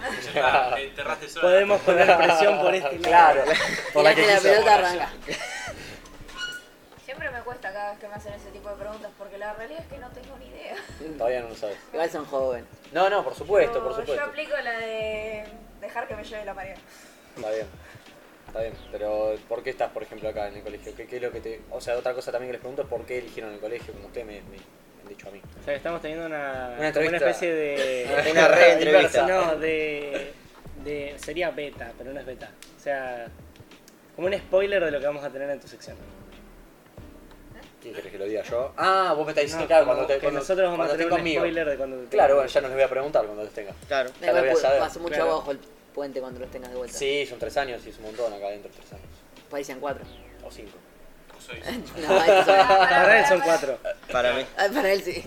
Ya está, enterraste sola. Podemos poner presión por este lado. Claro, por la que la pelota, arranca. Siempre me cuesta cada vez que me hacen ese tipo de preguntas porque la realidad es que no tengo ni idea. Todavía no lo sabes. Igual son jóvenes. No, no, por supuesto, Yo- por Yo supuesto. aplico la de dejar que me lleve la marea. Está bien. Está bien, pero ¿por qué estás, por ejemplo, acá en el colegio? ¿Qué, qué es lo que te...? O sea, otra cosa también que les pregunto es por qué eligieron el colegio, como ustedes me, me han dicho a mí. O sea que estamos teniendo una, Una entrevista. una especie de. Una re-entrevista. No, de, de. Sería beta, pero no es beta. O sea, como un spoiler de lo que vamos a tener en tu sección. ¿Quién querés que lo diga yo? Ah, vos me estás diciendo, No, claro, cuando, te, que cuando, nosotros vamos cuando a tener un conmigo. spoiler de cuando te Claro, bueno, ya no les voy a preguntar cuando los tenga. Claro. Ya lo voy a saber. Pasó mucho Claro. abajo el puente cuando los tengas de vuelta. Sí, son tres años y es un montón acá adentro, tres años. Parecían cuatro. O cinco. ¿Cómo sois? No, Para él son cuatro. Para mí. Ah, para él sí.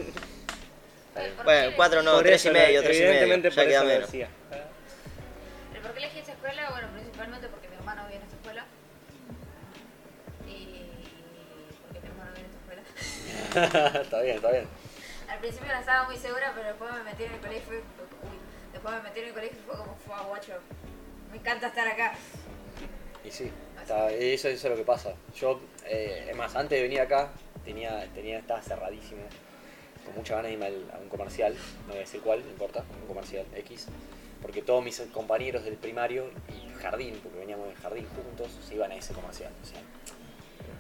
Bueno, cuatro no, Por tres y medio, tres y medio. evidentemente Ya por queda eso lo menos. decía. El por qué elegí esta escuela? Bueno, principalmente está bien, está bien. Al principio no estaba muy segura, pero después me metí en el colegio y fue, uy, después me metí en el colegio y fue como, fue guacho. Me encanta estar acá. Y sí, está- eso, eso es lo que pasa. Yo, eh, es más, antes de venir acá, tenía, tenía, estaba cerradísimo, con mucha ganas de irme a un comercial, no voy a decir cuál, no importa, un comercial X, porque todos mis compañeros del primario y jardín, porque veníamos de jardín juntos, se iban a ese comercial. O sea,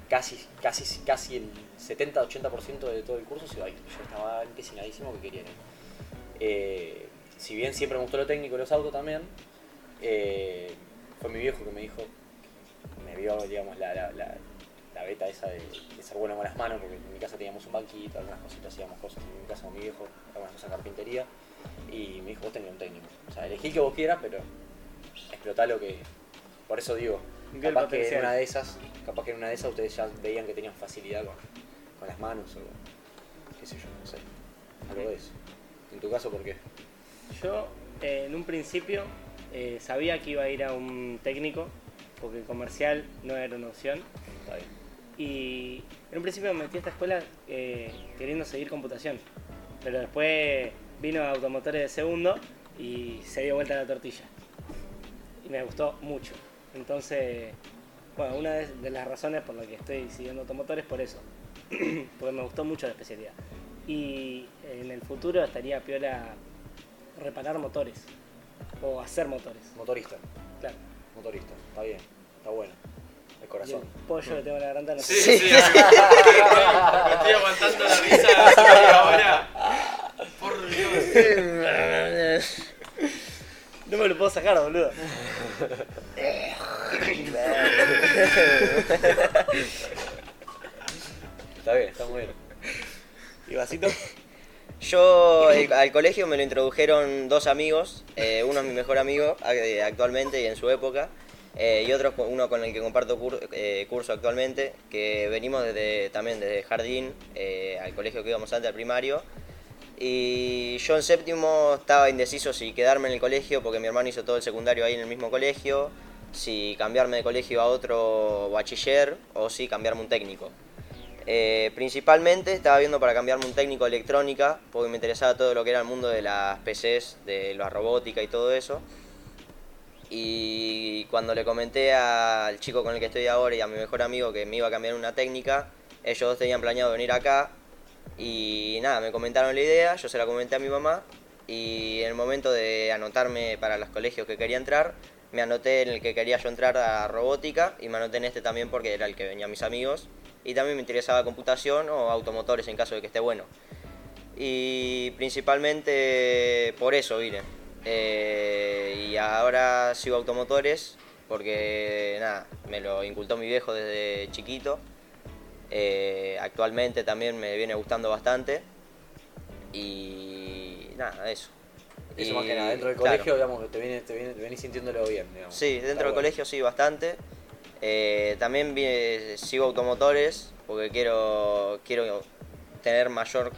casi, casi, casi el 70-80% de todo el curso se iba a. Yo estaba empecinadísimo que quería ir. Eh, si bien siempre me gustó lo técnico y los autos también, eh, fue mi viejo que me dijo, me vio, digamos, la, la, la, beta esa de, ser bueno con las manos, porque en mi casa teníamos un banquito, algunas cositas, hacíamos cosas en mi casa con mi viejo, algunas cosas de carpintería, y me dijo, vos tenés un técnico. O sea, elegí el que vos quieras, pero explotá lo que... Por eso digo, El capaz que en una de esas, capaz que en una de esas ustedes ya veían que tenían facilidad con, con las manos o qué sé yo, no sé. Algo de eso. En tu caso, ¿por qué? Yo eh, en un principio eh, sabía que iba a ir a un técnico, porque comercial no era una opción. Está bien. Y en un principio me metí a esta escuela eh, queriendo seguir computación. Pero después vino automotores de segundo y se dio vuelta la tortilla. Y me gustó mucho. Entonces, bueno, una de de las razones por las que estoy siguiendo automotores es por eso. Porque me gustó mucho la especialidad. Y en el futuro estaría piola reparar motores. O hacer motores. Motorista, Claro. motorista, está bien, está bueno. El Y el corazón. pollo que tengo en la garganta no Sí, sí, amigo. Me estoy aguantando la risa hace media hora. Por Dios. No me lo puedo sacar, boludo. Está bien, está muy bien. ¿Y vasito? Yo eh, al colegio me lo introdujeron dos amigos, eh, uno es mi mejor amigo eh, actualmente y en su época, eh, y otro uno con el que comparto cur- curso actualmente, que venimos desde, también desde jardín al colegio que íbamos antes, al primario, y yo en séptimo estaba indeciso si quedarme en el colegio, porque mi hermano hizo todo el secundario ahí en el mismo colegio, si cambiarme de colegio a otro bachiller o si cambiarme un técnico. Eh, principalmente estaba viendo para cambiarme un técnico de electrónica, porque me interesaba todo lo que era el mundo de las PCs, de la robótica y todo eso. Y cuando le comenté al chico con el que estoy ahora y a mi mejor amigo que me iba a cambiar una técnica, ellos dos tenían planeado venir acá. Y nada, me comentaron la idea, yo se la comenté a mi mamá. Y en el momento de anotarme para los colegios que quería entrar, me anoté en el que quería yo entrar a robótica y me anoté en este también porque era el que venía mis amigos. Y también me interesaba computación o automotores en caso de que esté bueno. Y principalmente por eso vine. Eh, y ahora sigo automotores porque nada, me lo incultó mi viejo desde chiquito. Eh, actualmente también me viene gustando bastante. Y nada, eso. Eso Y, más que nada, dentro del claro. colegio, digamos, te, viene, te, viene, te venís sintiéndolo bien, digamos. Sí, Está dentro del bueno. colegio sí, bastante. Eh, también sigo automotores porque quiero, quiero tener mayor,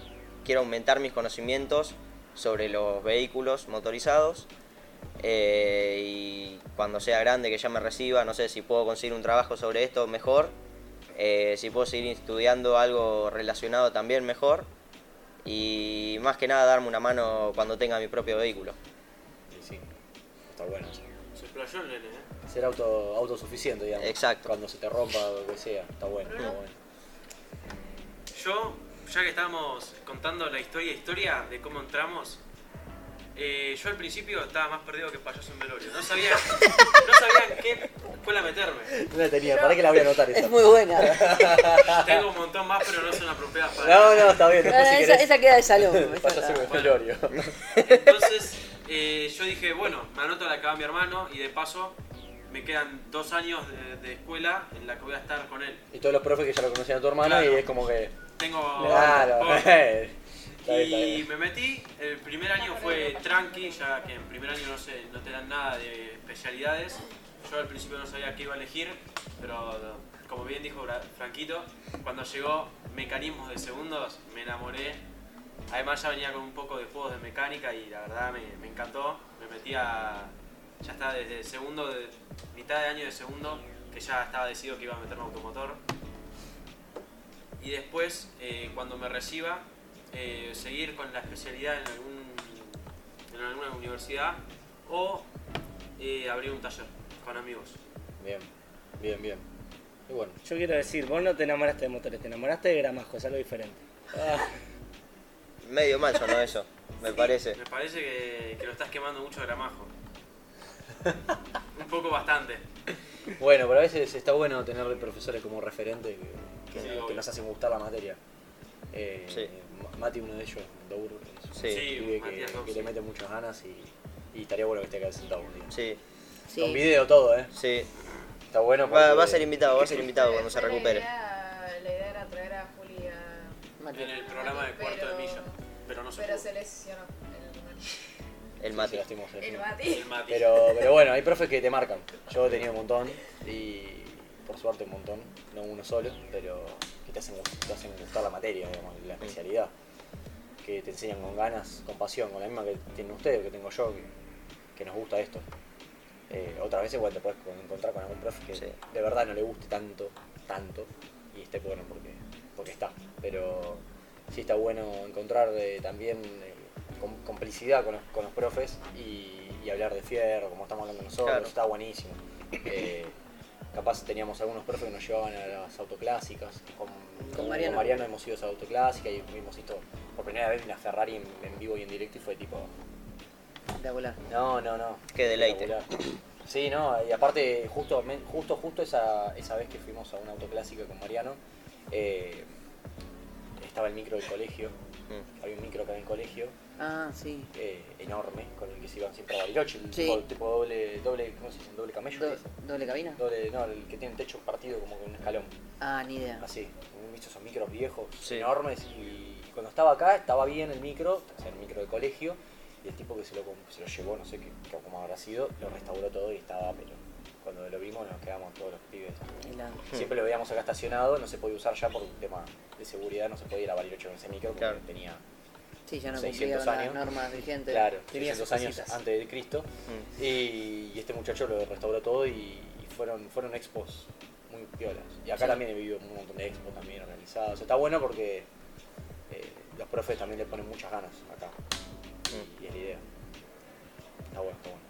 quiero aumentar mis conocimientos sobre los vehículos motorizados. Eh, y cuando sea grande, que ya me reciba, no sé si puedo conseguir un trabajo sobre esto, mejor. Eh, si puedo seguir estudiando algo relacionado también, mejor. Y más que nada darme una mano cuando tenga mi propio vehículo. Y sí, está bueno. Se explayó el nene, ¿eh? Ser auto, autosuficiente, digamos. Exacto. Cuando se te rompa o lo que sea, está bueno, está bueno. Yo, ya que estábamos contando la historia historia de cómo entramos, eh, yo al principio estaba más perdido que payaso en velorio. No sabía, no sabía en qué escuela meterme. No la tenía, para que la voy a anotar esa. Es muy buena. Tengo un montón más, pero no son apropiadas para No, no, está bien, No, después no, si esa, querés. esa queda de salón. Payaso en velorio. Entonces, eh, yo dije, bueno, me anoto a la que va mi hermano y de paso me quedan dos años de, de escuela en la que voy a estar con él. Y todos los profes que ya lo conocían a tu hermano Claro. y es como que. Tengo... Claro, por- Y me metí, el primer año fue tranqui, ya que en primer año no sé, no te dan nada de especialidades. Yo al principio no sabía qué iba a elegir, pero como bien dijo Franquito, cuando llegó mecanismos de segundos me enamoré. Además ya venía con un poco de juegos de mecánica y la verdad me, me encantó. Me metí a, ya está desde segundo, de, mitad de año de segundo, que ya estaba decidido que iba a meterme automotor. Y después, eh, cuando me reciba, eh, seguir con la especialidad en, algún, en alguna universidad o eh, abrir un taller con amigos. Bien, bien, bien. Y bueno, Yo quiero decir, vos no te enamoraste de motores, te enamoraste de gramajo, es algo diferente. Ah, Medio mal sonó eso, me parece. Me parece que, que lo estás quemando mucho gramajo. Un poco bastante. bueno, pero a veces está bueno tener profesores como referente que, que- Sí, que obvio. nos hacen gustar la materia. Eh, Sí. Ma- Mati, uno de ellos, es un Sí. Sí, pibe Matías que, Dour, que sí. le mete muchas ganas y, y estaría bueno que esté acá sentado un día. Sí, Sí. Con video todo, ¿eh? sí. Está bueno. Va, a ser invitado, va a ser invitado cuando se la recupere. idea- La idea era traer a Juli a... Mati. En el programa de cuarto de milla. Pero no se Pero pudo. se lesionó el, Mati. el. Mati. El Mati. Pero, pero bueno, hay profes que te marcan. Yo he tenido un montón y por suerte un montón, no uno solo, pero que te hacen, gust- te hacen gustar la materia, digamos, la especialidad. Que te enseñan con ganas, con pasión, con la misma que tienen ustedes, que tengo yo, que, que nos gusta esto. Eh, otras veces igual te puedes con- encontrar con algún profe que Sí. de verdad no le guste tanto, tanto, y esté bueno porque, porque está. Pero sí está bueno encontrar también eh, com- complicidad con los, con los profes y, y hablar de fierro, como estamos hablando nosotros, Claro. está buenísimo. Eh, capaz teníamos algunos profes que nos llevaban a las autoclásicas. Con, Con Mariano. hemos ido a esa autoclásica y hemos visto por primera vez una Ferrari en, en vivo y en directo y fue tipo, Espectacular. no, no, no. Qué deleite. Sí, no, y aparte, justo, justo, justo esa, esa vez que fuimos a una autoclásica con Mariano, eh, estaba el micro del colegio, Mm. había un micro acá en el colegio, Ah, sí. eh, enorme, con el que se iban siempre a Bariloche, el Sí. tipo, tipo doble, doble, ¿cómo se dice? ¿Doble camello? ¿Doble cabina? Doble, no, el que tiene el techo partido como con un escalón, Ah, ni idea. así, ¿han visto esos micros viejos, Sí. enormes, y cuando estaba acá estaba bien el micro, o sea, el micro de colegio, y el tipo que se lo, se lo llevó, no sé qué, qué- cómo habrá sido, lo restauró todo y estaba, pero cuando lo vimos nos quedamos todos los pibes. La- Siempre lo veíamos acá estacionado, no se podía usar ya por un tema de seguridad, no se podía ir a Bariloche con ese micro porque Claro. tenía, Sí, ya no 600 cumplía con años. las normas vigentes. claro, Tenía 600 sus años cositas. antes de Cristo, Mm. y, y este muchacho lo restauró todo y, y fueron, fueron expos muy piolas. Y acá Sí. también he vivido un montón de expos también organizados. Está bueno porque eh, los profes también le ponen muchas ganas acá. Mm. Y, es la idea. Está bueno, está bueno.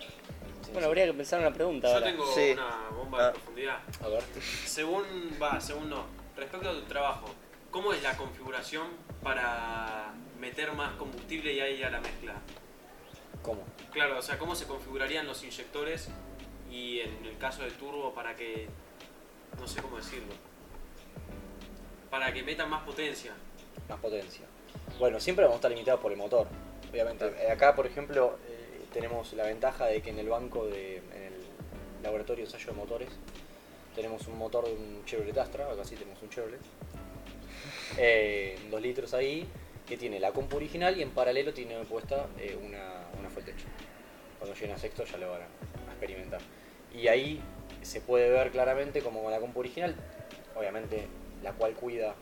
Sí, Bueno, sí. habría que pensar una pregunta Yo ahora. tengo Sí. una bomba de Ah. profundidad. A ver. Según, va, según no, respecto a tu trabajo, ¿cómo es la configuración para meter más combustible y ahí a la mezcla? ¿Cómo? Claro, o sea, ¿cómo se configurarían los inyectores y en el caso del turbo para que, no sé cómo decirlo, para que metan más potencia? más potencia. Bueno, siempre vamos a estar limitados por el motor. Obviamente, Eh, acá por ejemplo eh, tenemos la ventaja de que en el banco de, en el laboratorio de ensayo de motores, tenemos un motor de un Chevrolet Astra, acá sí tenemos un Chevrolet, eh, dos litros ahí, que tiene la compu original y en paralelo tiene puesta eh, una, una Fueltech. Cuando lleguen a sexto ya lo van a, experimentar. Y ahí se puede ver claramente como con la compu original, obviamente la cual cuida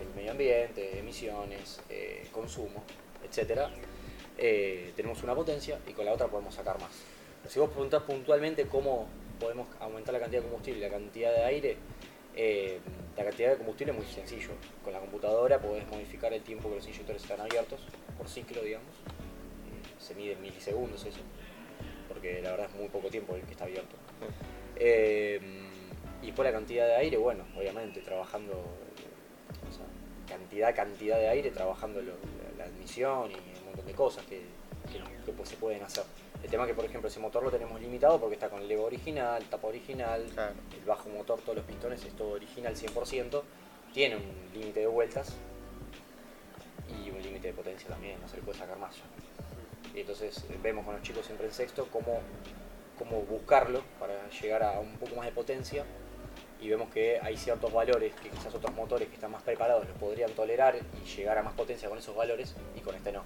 el medio ambiente, emisiones, eh, consumo, etc. tenemos una potencia y con la otra podemos sacar más. Si vos preguntás puntualmente cómo podemos aumentar la cantidad de combustible y la cantidad de aire, eh, la cantidad de combustible es muy sencillo. Con la computadora podés modificar el tiempo que los inyectores están abiertos, por ciclo, digamos. Eh, se mide en milisegundos eso, porque la verdad es muy poco tiempo el que está abierto. Eh, y por la cantidad de aire, bueno, obviamente trabajando, o sea, cantidad, cantidad de aire, trabajando la admisión y un montón de cosas que, que pues, se pueden hacer. El tema que, por ejemplo, ese motor lo tenemos limitado porque está con Lego original, tapa original, Claro. el bajo motor, todos los pistones es todo original 100%, tiene un límite de vueltas y un límite de potencia también, no se le puede sacar más ya. Y entonces vemos con los chicos siempre en sexto cómo, cómo buscarlo para llegar a un poco más de potencia y vemos que hay ciertos valores que quizás otros motores que están más preparados los podrían tolerar y llegar a más potencia con esos valores y con este no.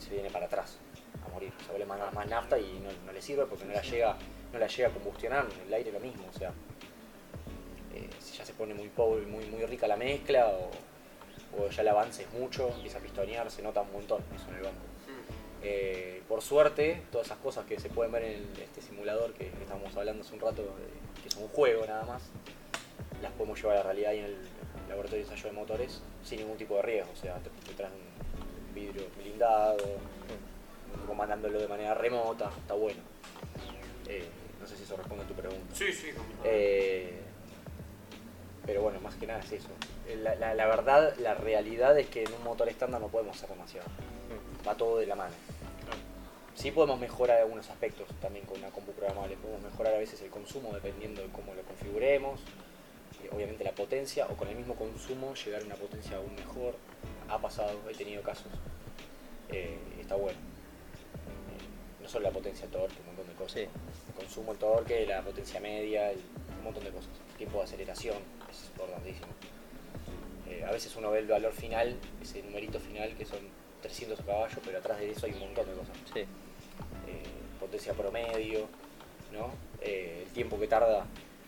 Se viene para atrás a morir, se vuelve más, más nafta y no, no le sirve porque no la llega, no la llega a combustionar, el aire lo mismo, o sea, eh, si ya se pone muy pobre, muy, muy rica la mezcla o, o ya el avance es mucho, empieza a pistonear, se nota un montón eso en el banco. Eh, por suerte, todas esas cosas que se pueden ver en el- este simulador que, que estábamos hablando hace un rato, de- que es un juego nada más, las podemos llevar a la realidad ahí en el laboratorio de ensayo de motores sin ningún tipo de riesgo. O sea, te, te traes un vidrio blindado, comandándolo de manera remota, está bueno. Eh, no sé si eso responde a tu pregunta. Sí, sí, Eh, pero bueno, más que nada es eso. Eh, La, la- la verdad, la realidad es que en un motor estándar no podemos hacer demasiado. Va todo de la mano. Claro. Sí podemos mejorar algunos aspectos también con una compu programable. Podemos mejorar a veces el consumo dependiendo de cómo lo configuremos. Eh, obviamente la potencia o con el mismo consumo llegar a una potencia aún mejor. Ha pasado, he tenido casos. Está bueno. Solo la potencia, el torque, un montón de cosas. Sí. El consumo, el torque, la potencia media, el- un montón de cosas. El tiempo de aceleración es importantísimo. Eh, a veces uno ve el valor final, ese numerito final que son 300 caballos, pero atrás de eso hay un montón de cosas. Sí. Eh, potencia promedio, ¿no? Eh, el tiempo que tarda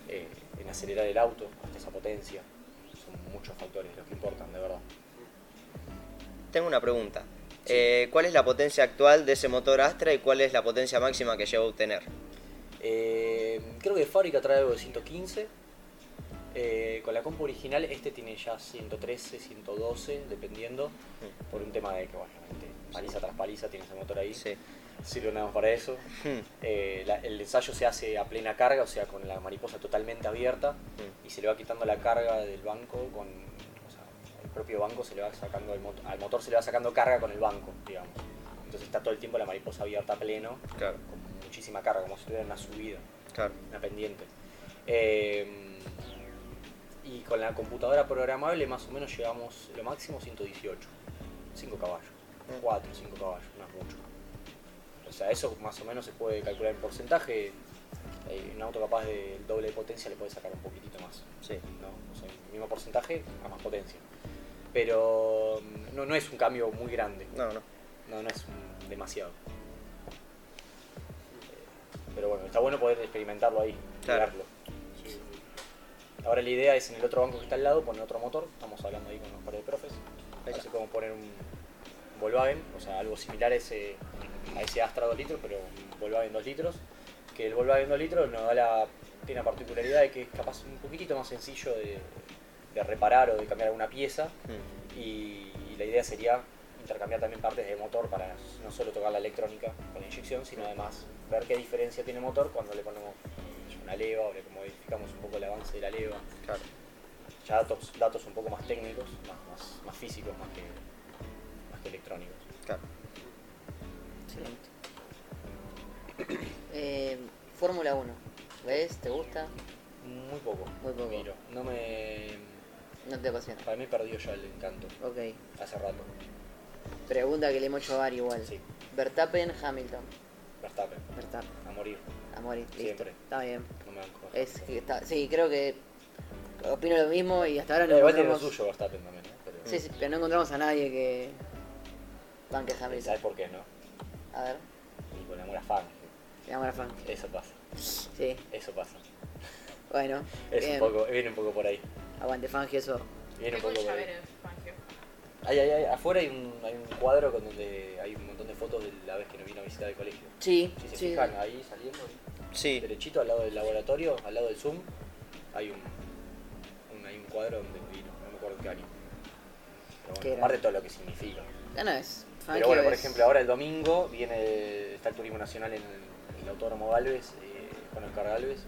en acelerar el auto hasta esa potencia. Son muchos factores los que importan, de verdad. Tengo una pregunta. Eh, ¿Cuál es la potencia actual de ese motor Astra y cuál es la potencia máxima que llegó a obtener? Eh, creo que de fábrica trae algo de 115. Eh, con la compu original este tiene ya 113, 112, dependiendo, por un tema de que, bueno, obviamente, paliza tras paliza tiene ese motor ahí. Sí. Sirve nada más para eso. Hmm. Eh, la- el ensayo se hace a plena carga, o sea, con la mariposa totalmente abierta, Mm. y se le va quitando la carga del banco con. El propio banco se le va sacando, al motor, al motor se le va sacando carga con el banco, digamos. Entonces está todo el tiempo la mariposa abierta a pleno, Claro, con muchísima carga, como si estuviera en una subida claro. una pendiente. Eh, y con la computadora programable más o menos llevamos lo máximo 118. 5 caballos. 4, 5 caballos, no es mucho. O sea, eso más o menos se puede calcular en porcentaje. Eh, un auto capaz del doble de potencia le puede sacar un poquitito más. Sí. ¿no? O sea, el mismo porcentaje a más potencia. Pero mm, no, no es un cambio muy grande. No, no. No, no es un- demasiado. Pero bueno, está bueno poder experimentarlo ahí, Claro. Ahora la idea es en el otro banco que está al lado poner otro motor. Estamos hablando ahí con los pares de profes. A ver si podemos poner un Volkswagen, o sea, algo similar a ese, a ese Astra 2 litros, pero un Volkswagen 2 litros. Que el Volkswagen 2 litros nos da la, tiene la particularidad de que es capaz un poquitito más sencillo de, de reparar o de cambiar alguna pieza Hmm. y, y la idea sería intercambiar también partes de motor para no solo tocar la electrónica con la inyección, sino además ver qué diferencia tiene el motor cuando le ponemos una leva o le modificamos un poco el avance de la leva. Claro. Ya datos, datos un poco más técnicos, más, más, más físicos, más que, más que electrónicos. Claro. Excelente. Eh, Fórmula 1. ¿Ves? ¿Te gusta? Muy poco. Muy poco. Miro. No me. No te apasiona. Para mí perdió ya el encanto Ok. hace rato. Pregunta que le hemos hecho a Vari igual. Sí. Verstappen, Hamilton. Verstappen, Verstappen. a morir. A morir. Listo. Siempre. Está bien. No me banco. Es que está, sí, creo que opino lo mismo y hasta ahora no Eh, igual tiene lo encontramos... suyo Verstappen también, ¿eh? Pero, Sí, sí, pero no encontramos a nadie que banque a ¿Sabes Hamilton. por qué no? A ver, Y con amor a fan. le damos la fan. Eso pasa. Sí, Eso pasa. bueno. Es bien. un poco, viene un poco por ahí. Aguante Fangio, eso. Viene un poco el por ahí. hay- afuera hay un, hay un cuadro con donde hay un montón de fotos de la vez que nos vino a visitar el colegio. Sí, Si se sí. fijan ahí saliendo, Sí. derechito al lado del laboratorio, al lado del Zoom, hay un, un- hay un cuadro donde vino, no me acuerdo qué año. Pero bueno, aparte de todo lo que significa. No, no, es. Fangio Pero bueno, por ejemplo, ahora el domingo viene, está el Turismo Nacional en el, el Autódromo Galvez, eh, con Oscar Galvez,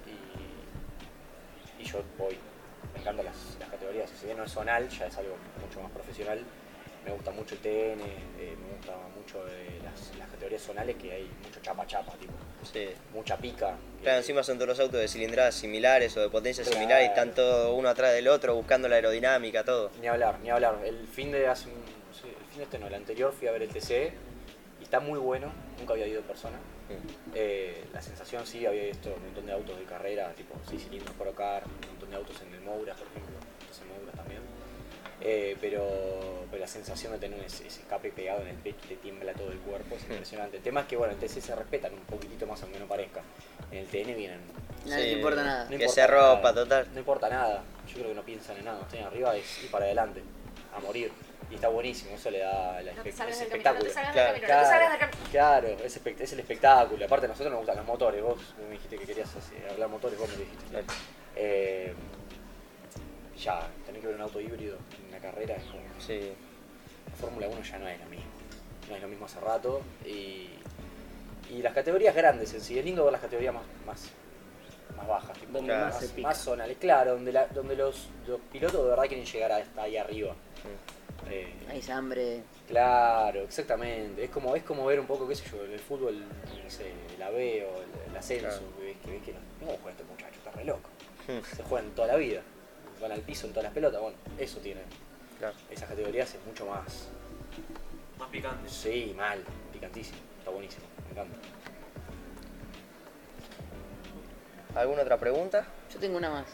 y, y yo voy. Me encantan las, las categorías, si bien no es zonal, ya es algo mucho más profesional. Me gusta mucho el TN, eh, me gusta mucho eh, las, las categorías zonales que hay mucho chapa chapa, tipo, Sí. mucha pica. Claro, encima son todos los autos de cilindradas similares o de potencia Claro. similar y están todos uno atrás del otro buscando la aerodinámica, todo. Ni hablar, ni hablar. El fin de hace un, el fin de este no, el anterior fui a ver el TCE y está muy bueno, nunca había ido en persona. Mm. Eh, la sensación sí, había visto un montón de autos de carrera, tipo 6 cilindros Procar, un montón de autos en el Moura, por ejemplo, autos en Moura también. Eh, pero, pero la sensación de tener ese, ese escape pegado en el pecho y te tiembla todo el cuerpo es impresionante. El tema es que bueno, en el TC se respetan un poquitito más aunque no parezca. En el TN vienen. No les importa nada. no Que importa se ropa, nada, total. No importa nada. Yo creo que no piensan en nada. Están arriba es ir para adelante, a morir. Y está buenísimo, eso le da la No espe- te espectáculo. Claro, es, es el espectáculo. Aparte, a nosotros nos gustan los motores. Vos me dijiste que querías así, hablar motores, vos me dijiste. Claro. Eh, ya, tener que ver un auto híbrido en una carrera es como. Sí. La Fórmula 1 ya no es lo mismo. No es lo mismo hace rato. Y, y las categorías grandes en sí. Es lindo ver las categorías más, más, más bajas. tipo, Donde más zonales. Claro, donde, la- donde los, los pilotos de verdad quieren llegar hasta ahí arriba. Eh, Hay hambre. Claro, exactamente. Es como, es como ver un poco, qué sé yo, el fútbol, no sé, la B o el, el ascenso, Claro. que ves que, ves que no, ¿cómo juega este muchacho? Está re loco. Hmm. Se juegan toda la vida. Van al piso en todas las pelotas. Bueno, eso tiene. Claro. Esas categorías es mucho más. Más picante. Sí, mal, picantísimo. Está buenísimo, me encanta. ¿Alguna otra pregunta? Yo tengo una más.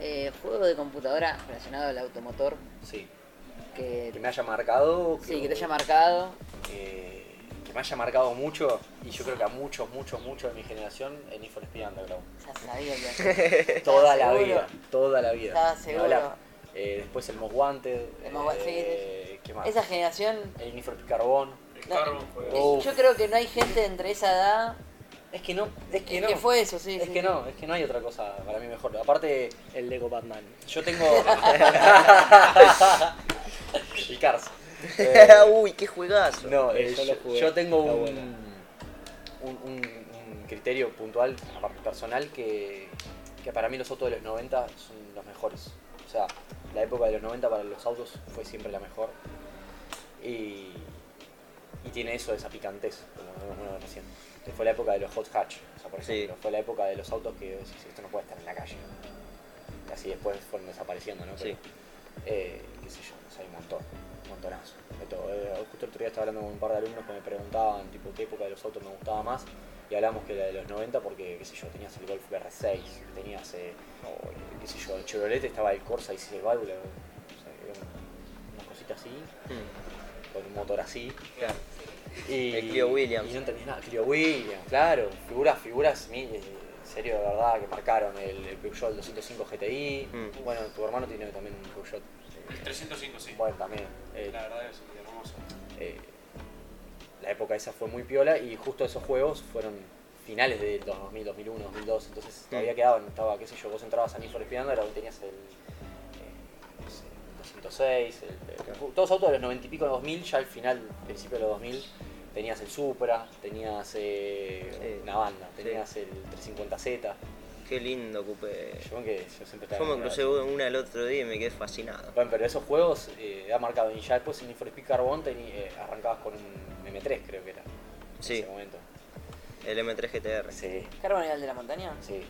Eh, juego de computadora relacionado al automotor Sí. Que, Que me haya marcado. sí, que te haya marcado. eh, que me haya marcado mucho. Y yo creo que a muchos, muchos, muchos de mi generación en Need for Speed Underground. Ya sabía que Toda la seguro. vida, toda la vida. Estaba seguro. Eh, después el Most Wanted. El Most eh, ¿Qué más? Esa generación. El Need for Speed Carbon. El No, Carbon fue. Oh. Yo creo que no hay gente entre esa edad Es que no, es que no. que fue eso, sí. Es sí, que sí. no, es que no hay otra cosa para mí mejor. Aparte, El Lego Batman. yo tengo. el Cars. Eh, Uy, qué juegazo. no, Eh, eh, yo yo, lo jugué, yo tengo un, bueno. un, un- un criterio puntual, aparte personal, que, que para mí los autos de los 90 son los mejores. O sea, la época de los 90 para los autos fue siempre la mejor. Y, y tiene eso, esa picantez, como bueno, recién. Que fue la época de los hot hatch, o sea, por Sí. ejemplo, fue la época de los autos que decís, esto no puede estar en la calle. Y así después fueron desapareciendo, ¿no? Pero, Sí. eh, qué sé yo, sea, hay un montón, un montonazo. de todo. Eh, justo el otro día estaba hablando con un par de alumnos que me preguntaban tipo qué época de los autos me gustaba más y hablamos que la de los 90 porque, qué sé yo, tenías el Golf BR6, tenías, eh, eh, qué sé yo, el Chevrolet estaba el Corsa y el válvula, o sea, una cosita así, Hmm. con un motor así. Claro. Y, El Clio Williams. Y no entendías nada. Clio Williams, claro. Figuras, figuras, mi- eh, en serio, de verdad, que marcaron el, el Peugeot 205 GTI. Mm. Bueno, tu hermano tiene también un Peugeot. El 305, sí. Bueno, también. eh, La verdad es hermoso. eh, la época esa fue muy piola y justo esos juegos fueron finales de 2000, 2001, 2002. Entonces todavía quedaban, estaba, qué sé yo, vos entrabas a for Speed Underground y tenías el, eh, no sé, el 206, el- el- todos los autos de los 90 y pico, 2000, ya al final, principio de los 2000, tenías el Supra, tenías eh, Sí. una banda, tenías el 350Z. Qué lindo coupé. Yo, que yo siempre estaba Yo me crucé una el otro día y me quedé fascinado. Bueno, pero esos juegos eh, ha marcado. Y ya después en Need for Speed Carbon eh, arrancabas con un M3, creo que era. En Sí. ese momento. El M3 GTR. Sí, ¿Carbon era el de la montaña? sí.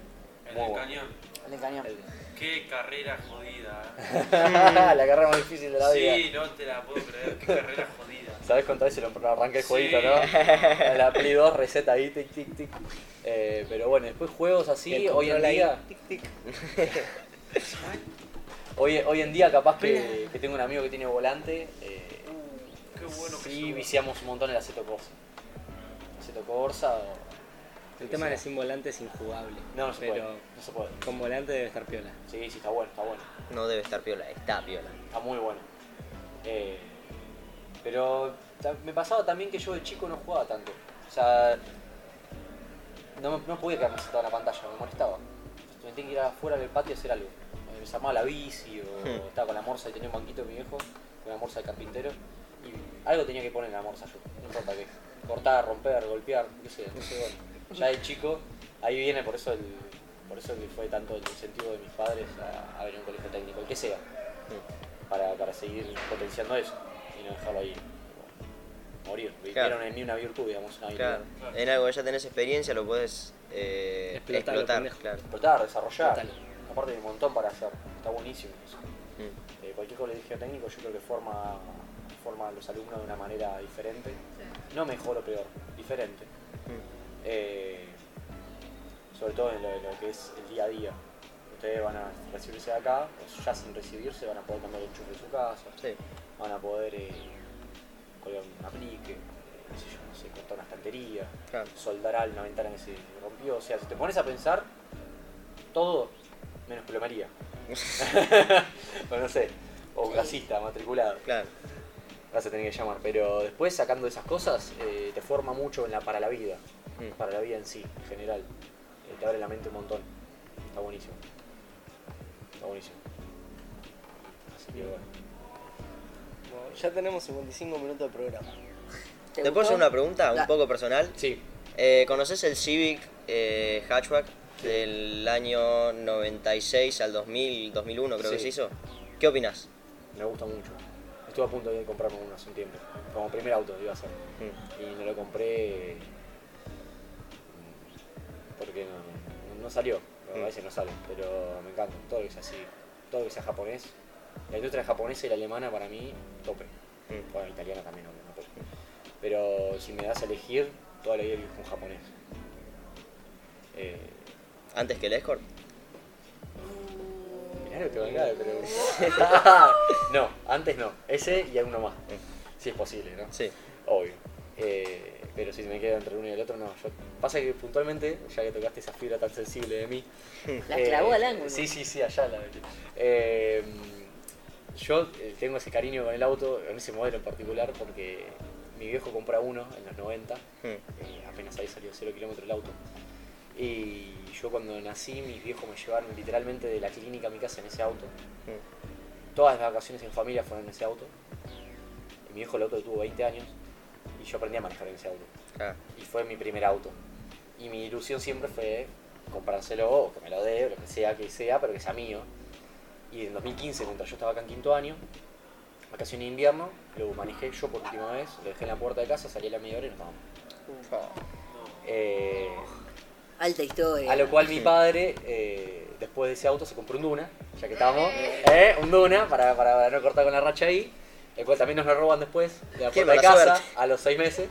El del cañón. El de cañón. El- Qué carrera jodida. ¿eh? la carrera más difícil de la vida. Sí, no te la puedo creer. Qué carrera jodida. ¿Sabes cuántas veces lo arranqué el Sí. jueguito, no? La Play 2 receta ahí, tic, tic, tic. Eh, pero bueno, después juegos así, El hoy en control ahí, día. Hoy, hoy en día, capaz que, que tengo un amigo que tiene volante. eh, Qué bueno que sí, viciamos un montón el Aceto Corsa. Aceto Corsa. o- El tema de sin volante es injugable. No, no se pero puede. No se puede. con volante debe estar piola. Sí, sí, está bueno, está bueno. No debe estar piola, está piola. Está muy bueno. Eh, pero me pasaba también que yo de chico no jugaba tanto. O sea, no, no podía quedarme sentado en la pantalla, me molestaba. Me tenía que ir afuera del patio a hacer algo. Me desarmaba la bici o Hmm. estaba con la morsa y tenía un banquito de mi viejo, con la morsa de carpintero. Y algo tenía que poner en la morsa yo, no importa qué. Cortar, romper, golpear, qué sé, no sé, bueno. Ya de chico, ahí viene por eso el, por eso que fue tanto el incentivo de mis padres a, a venir a un colegio técnico, el que sea para, para seguir potenciando eso y no dejarlo ahí morir. Claro. En mí una virtud, digamos, una habilidad. Claro. En algo que ya tenés experiencia lo podés eh, Explotar, explotar. claro. Explotar, desarrollar. Total. Aparte hay un montón para hacer. Está buenísimo eso. Mm. Eh, cualquier colegio técnico yo creo que forma, forma a los alumnos de una manera diferente. No mejor o peor, diferente. Mm. Eh, sobre todo en lo, en lo que es el día a día. Ustedes van a recibirse de acá, o ya sin recibirse van a poder cambiar el enchufe de su casa, Sí. Van a poder eh, colgar un aplique, qué sé yo, no sé, cortar una estantería, Claro. soldar una ventana que se rompió. O sea, si te pones a pensar, todo menos plomería. Bueno, no sé. o gasista matriculado. Claro. Vas a tener que llamar. Pero después sacando esas cosas eh, te forma mucho en la, para la vida. Mm. Para la vida en sí, en general. Eh, te abre la mente un montón. Está buenísimo. Está buenísimo. Así que bueno. Ya tenemos 55 minutos de programa. ¿Te ¿Te puedo hacer una pregunta un poco personal? Sí, Eh, ¿Conoces el Civic eh, hatchback del año 96 al 2000, 2001 creo que Sí. se hizo? ¿Qué opinas? me gusta mucho. Estuve a punto de comprarme uno hace un tiempo. Como primer auto iba a ser. Mm. Y no lo compré mm, porque no, no- no salió. A Mm. veces no sale, pero me encanta. Todo lo que sea así, todo lo que sea japonés. La industria japonesa y la alemana para mí, tope. Mm. Bueno, italiana también, obvio, no tope. Pero si me das a elegir, toda la vida elijo un japonés. Eh, ¿Antes que el Escort? mirá lo que de preguntar. no, antes no. Ese y uno más. Si es posible, ¿no? Sí. Obvio. Eh, pero si me quedo entre uno y el otro, no. Yo, pasa que puntualmente, ya que tocaste esa fibra tan sensible de mí. La eh, clavó al ángulo. Sí, sí, sí, allá la eh, Yo eh, tengo ese cariño con el auto, con ese modelo en particular, porque mi viejo compró uno en los 90, Mm. eh, apenas ahí salió 0 kilómetros el auto. Y yo cuando nací, mis viejos me llevaron literalmente de la clínica a mi casa en ese auto. Mm. Todas las vacaciones en familia fueron en ese auto. Y mi viejo el auto tuvo 20 años y yo aprendí a manejar en ese auto. Ah, Y fue mi primer auto. Y mi ilusión siempre fue comprárselo o que me lo dé, o lo que sea que sea, pero que sea mío. Y en 2015, mientras yo estaba acá en quinto año, vacación de invierno, lo manejé yo por última vez, lo dejé en la puerta de casa, salí a la media hora y nos vamos. Eh, Alta historia. a lo cual mi padre, eh, después de ese auto, se compró un Duna, ya que estamos. ¿eh? Un Duna para, para no cortar con la racha ahí. El cual también nos lo roban después de la puerta de casa suerte. a los seis meses.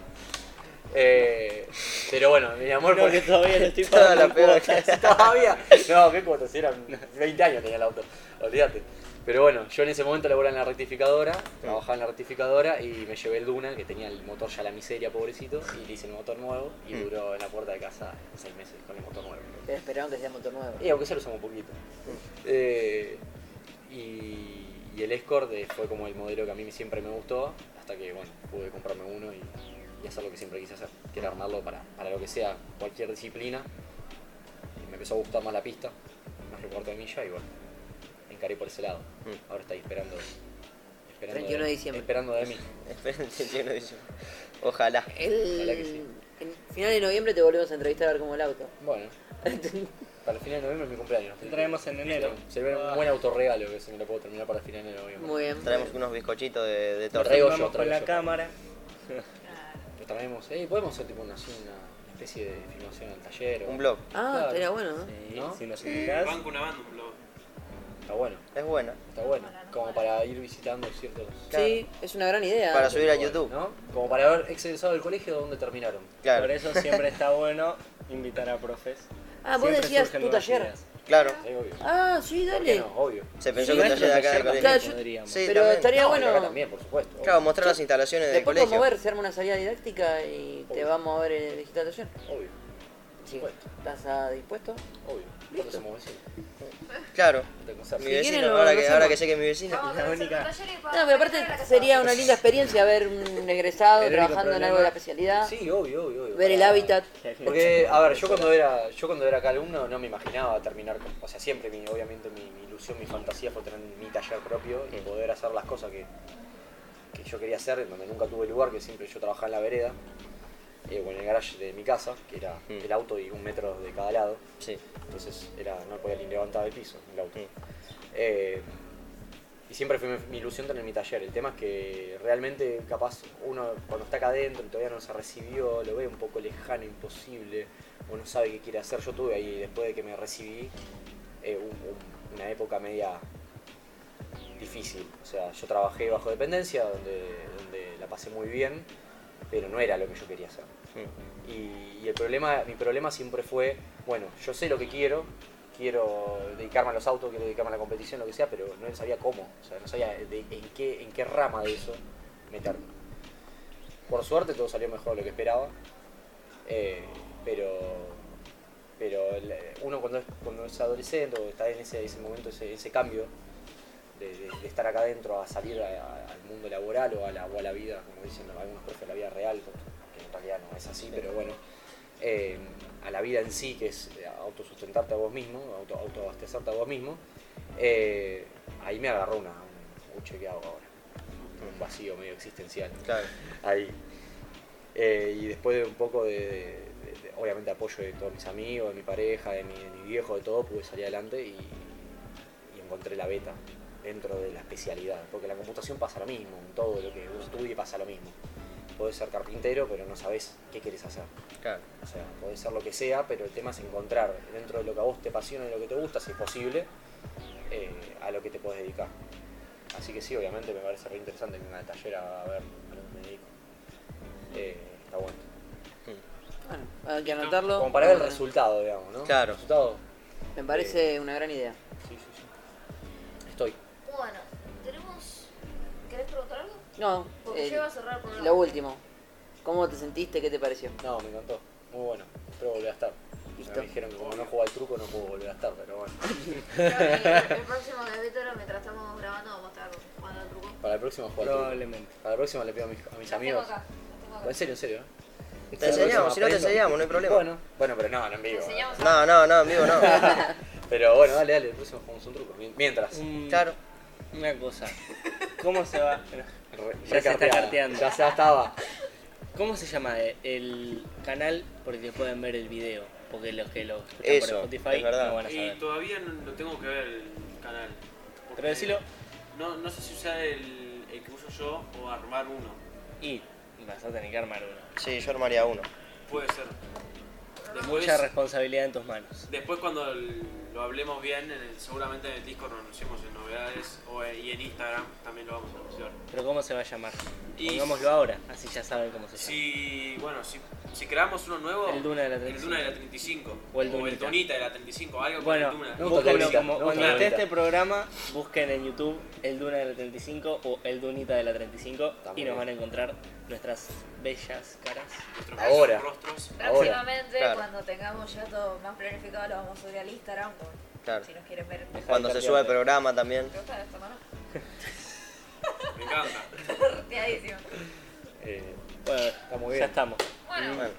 Eh, pero bueno, mi amor Creo por que todavía lo estoy Toda pagando la peor. cuotas. Todavía. No, qué cuotas, si eran 20 años tenía el auto, olvídate. Pero bueno, yo en ese momento laboraba en la rectificadora, trabajaba en la rectificadora y me llevé el Duna, que tenía el motor ya la miseria, pobrecito, y le hice el motor nuevo y Mm. duró en la puerta de casa seis meses con el motor nuevo. Pero esperaban que sea motor nuevo. Y aunque se lo usamos un poquito. Eh, y, y el Escort eh, fue como el modelo que a mí siempre me gustó, hasta que bueno, pude comprarme uno y, y hacer lo que siempre quise hacer, que era armarlo para, para lo que sea, cualquier disciplina. Y me empezó a gustar más la pista, más el cuarto de milla y bueno, encaré por ese lado. Mm. Ahora está ahí esperando. esperando 31 de diciembre. Esperando de mí. Espera el 31 de diciembre. Ojalá. El, Ojalá que sí. En final de noviembre te volvemos a entrevistar a ver cómo el auto. Bueno, para el final de noviembre es mi cumpleaños. Te traemos en enero. Se ve un buen autorregalo que se me lo puedo terminar para el final de noviembre. Muy bien. Traemos unos bizcochitos de, de torta. traigo yo, Vamos con traigo la cámara. Lo traemos, eh, podemos hacer tipo una, especie de filmación en el taller. o- Un blog. Ah, Claro. estaría bueno, ¿no? Sí, ¿No? Si nos indicás. Banco una banda, un blog. Está bueno, Es buena. está bueno. Como para ir visitando ciertos. Sí, es una gran idea. Para subir a Bueno, YouTube. ¿no? Como para haber egresado del colegio donde terminaron. Claro. Por eso siempre está bueno invitar a profes. Ah, vos Siempre decías surgen tu nuevas taller. ideas. Claro. Sí, obvio. Ah, sí, ¿Por qué dale. no? Obvio. Se pensó Sí, que taller de acá del colegio. Claro, yo-. Sí, Pero también. estaría No, bueno. acá también, por supuesto. Claro, mostrar las instalaciones del Después podemos colegio. ver, se arma una salida didáctica y te vamos a ver en digitalización. Obvio, Sí. ¿Estás dispuesto? obvio. Somos vecinos. Claro. Mi Si vecino, lo- ahora, lo que, hacemos. ahora que sé que es mi vecino. A La única- No, pero aparte sería una linda experiencia ver un egresado El único trabajando en algo de la problema- especialidad, Sí, obvio, obvio, obvio. ver el hábitat. Porque, a ver, yo cuando era, yo cuando era acá alumno no me imaginaba terminar con, o sea, siempre mi, obviamente mi, mi ilusión, mi fantasía fue tener mi taller propio y poder hacer las cosas que, que yo quería hacer, en donde nunca tuve lugar, que siempre yo trabajaba en la vereda, eh, o en el garage de mi casa, que era Mm. el auto y un metro de cada lado, Sí. entonces era, no podía ni levantar del piso el auto. Mm. Eh, y siempre fue mi, mi ilusión tener mi taller. El tema es que realmente, capaz, uno cuando está acá adentro y todavía no se recibió, lo ve un poco lejano, imposible, o no sabe qué quiere hacer. Yo tuve ahí, después de que me recibí, eh, un- un- una época media difícil. O sea, yo trabajé bajo dependencia, donde, donde la pasé muy bien, pero no era lo que yo quería hacer. Y, y el problema, mi problema siempre fue, bueno, yo sé lo que quiero, quiero dedicarme a los autos, quiero dedicarme a la competición, lo que sea, pero no sabía cómo, o sea, no sabía de- en, qué, en qué rama de eso meterme. Por suerte todo salió mejor de lo que esperaba, eh, pero, pero uno cuando es, cuando es adolescente o está en ese, ese momento, ese, ese cambio de, estar acá adentro a salir a- a- al mundo laboral o a, la, o a la vida, como dicen algunos profes, la vida real, que en realidad no es así, pero bueno, eh, a la vida en sí, que es autosustentarte a vos mismo, auto, autoabastecerte a vos mismo, eh, ahí me agarró una, un, uche, ¿qué hago ahora? Un vacío medio existencial Claro. ahí. Eh, y después de un poco de, de- de- de, obviamente, apoyo de todos mis amigos, de mi pareja, de mi, de mi viejo, de todo, pude salir adelante y, y encontré la beta dentro de la especialidad. Porque en la computación pasa lo mismo, en todo lo que uno estudie pasa lo mismo. Podés ser carpintero, pero no sabés qué querés hacer. Claro. O sea, podés ser lo que sea, pero el tema es encontrar dentro de lo que a vos te apasiona y lo que te gusta, si es posible, eh, a lo que te podés dedicar. Así que sí, obviamente me parece re interesante que una de taller a ver a lo que me dedico. Eh, está bueno. Bueno, hay que anotarlo. Como para ver el Eh, resultado, digamos, ¿no? Claro. El resultado, Me parece una gran idea. Bueno, tenemos. ¿Querés preguntar algo? No, Porque eh, yo iba a cerrar el programa. lo último. ¿Cómo te sentiste? ¿Qué te pareció? No, me encantó. Muy bueno. Espero volver a estar. Listo. Me dijeron que como no juego al truco no puedo volver a estar, pero bueno. El, el próximo capítulo, mientras estamos grabando, vamos a estar jugando al truco. Para el próximo juego. Probablemente. Para la próxima le pido a mis, a mis tengo amigos. acá, los tengo acá. En serio, en serio. ¿eh? Te enseñamos, si no te enseñamos, no hay problema. Bueno, bueno, pero no, no en Te vivo. enseñamos No, no, no, amigo, no. Pero bueno, dale, dale, el próximo jugamos un truco. Mien- Mientras. Claro. Una cosa. ¿Cómo se va? Re- Ya se está carteando. Ya, ya estaba. ¿Cómo se llama eh, el canal por el que pueden ver el video? Porque los que lo escuchan Eso, por Spotify es verdad. no van a Y todavía no, no tengo que ver el canal. porque Pero decilo No, no sé si usar el, el que uso yo o armar uno. y vas a tener que armar uno. Sí, yo armaría uno. Puede ser. Mucha responsabilidad en tus manos. después cuando el- lo hablemos bien, en el- seguramente en el Discord lo anunciemos en novedades o y en Instagram también lo vamos a anunciar. Pero ¿cómo se va a llamar? Y- Pongámoslo ahora, así ya saben cómo se llama. Si, bueno, si, si creamos uno nuevo, El Duna de la el 35. Duna de la 35. O el Dunita. Dunita de la 35, algo Bueno, con el Duna. No, búsquenlo como no, cuando esté este programa, busquen en YouTube el Duna de la 35 o el Dunita de la 35 Está muy y nos van a encontrar nuestras bellas caras. Nuestros Ahora. rostros. Próximamente, Claro. cuando tengamos ya todo más planificado, lo vamos a subir al Instagram. por- Claro. Si nos quieren ver. Deja Cuando se suba el programa también. ¿Te gusta esto? Me encanta. Eh, Bueno, Está muy ya bien. estamos. Bueno, Bueno,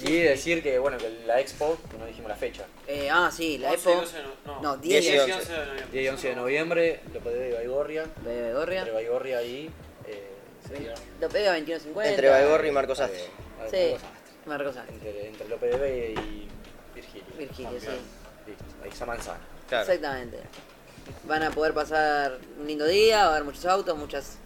y decir que, bueno, que la expo, que no dijimos la fecha. Eh, ah, sí, la 11 y Expo 12 no, No, 10 y 10 11. de noviembre. 10 y 11 de noviembre, lo de Baigorria. de Gorria. Entre Baigorria y. Eh, sería- Lo pega 21.50. entre Baigorri y Marcos Astre. Sí. Marcos Astre. Entre, entre Lope de Vega y Virgilio. Virgilio, sí. Listo, ahí esa manzana. Claro. Exactamente. Van a poder pasar un lindo día, va a haber muchos autos, muchas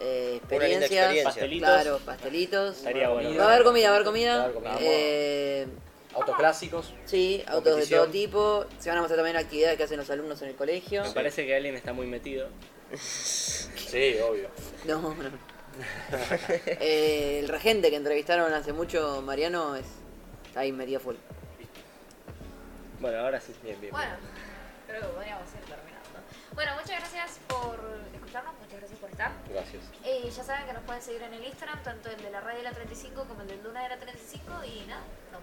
eh, experiencias. experiencia. Pastelitos. Claro, pastelitos. Estaría bueno. Va a haber comida, va a haber comida. Eh, Autos clásicos. sí, autos de todo tipo. Se van a mostrar también actividades que hacen los alumnos en el colegio. Me parece que alguien está muy metido. Sí, obvio. No, no. Eh, el regente que entrevistaron hace mucho, Mariano, es está ahí medio full. Bueno, ahora sí. Bien, bien. bueno, creo que podríamos ir terminando. Bueno, muchas gracias por escucharnos, muchas gracias por estar. bien. Gracias. Eh, ya saben que nos pueden seguir en el Instagram, tanto el de la radio de la 35 como el del Luna de la 35. Y nada, nos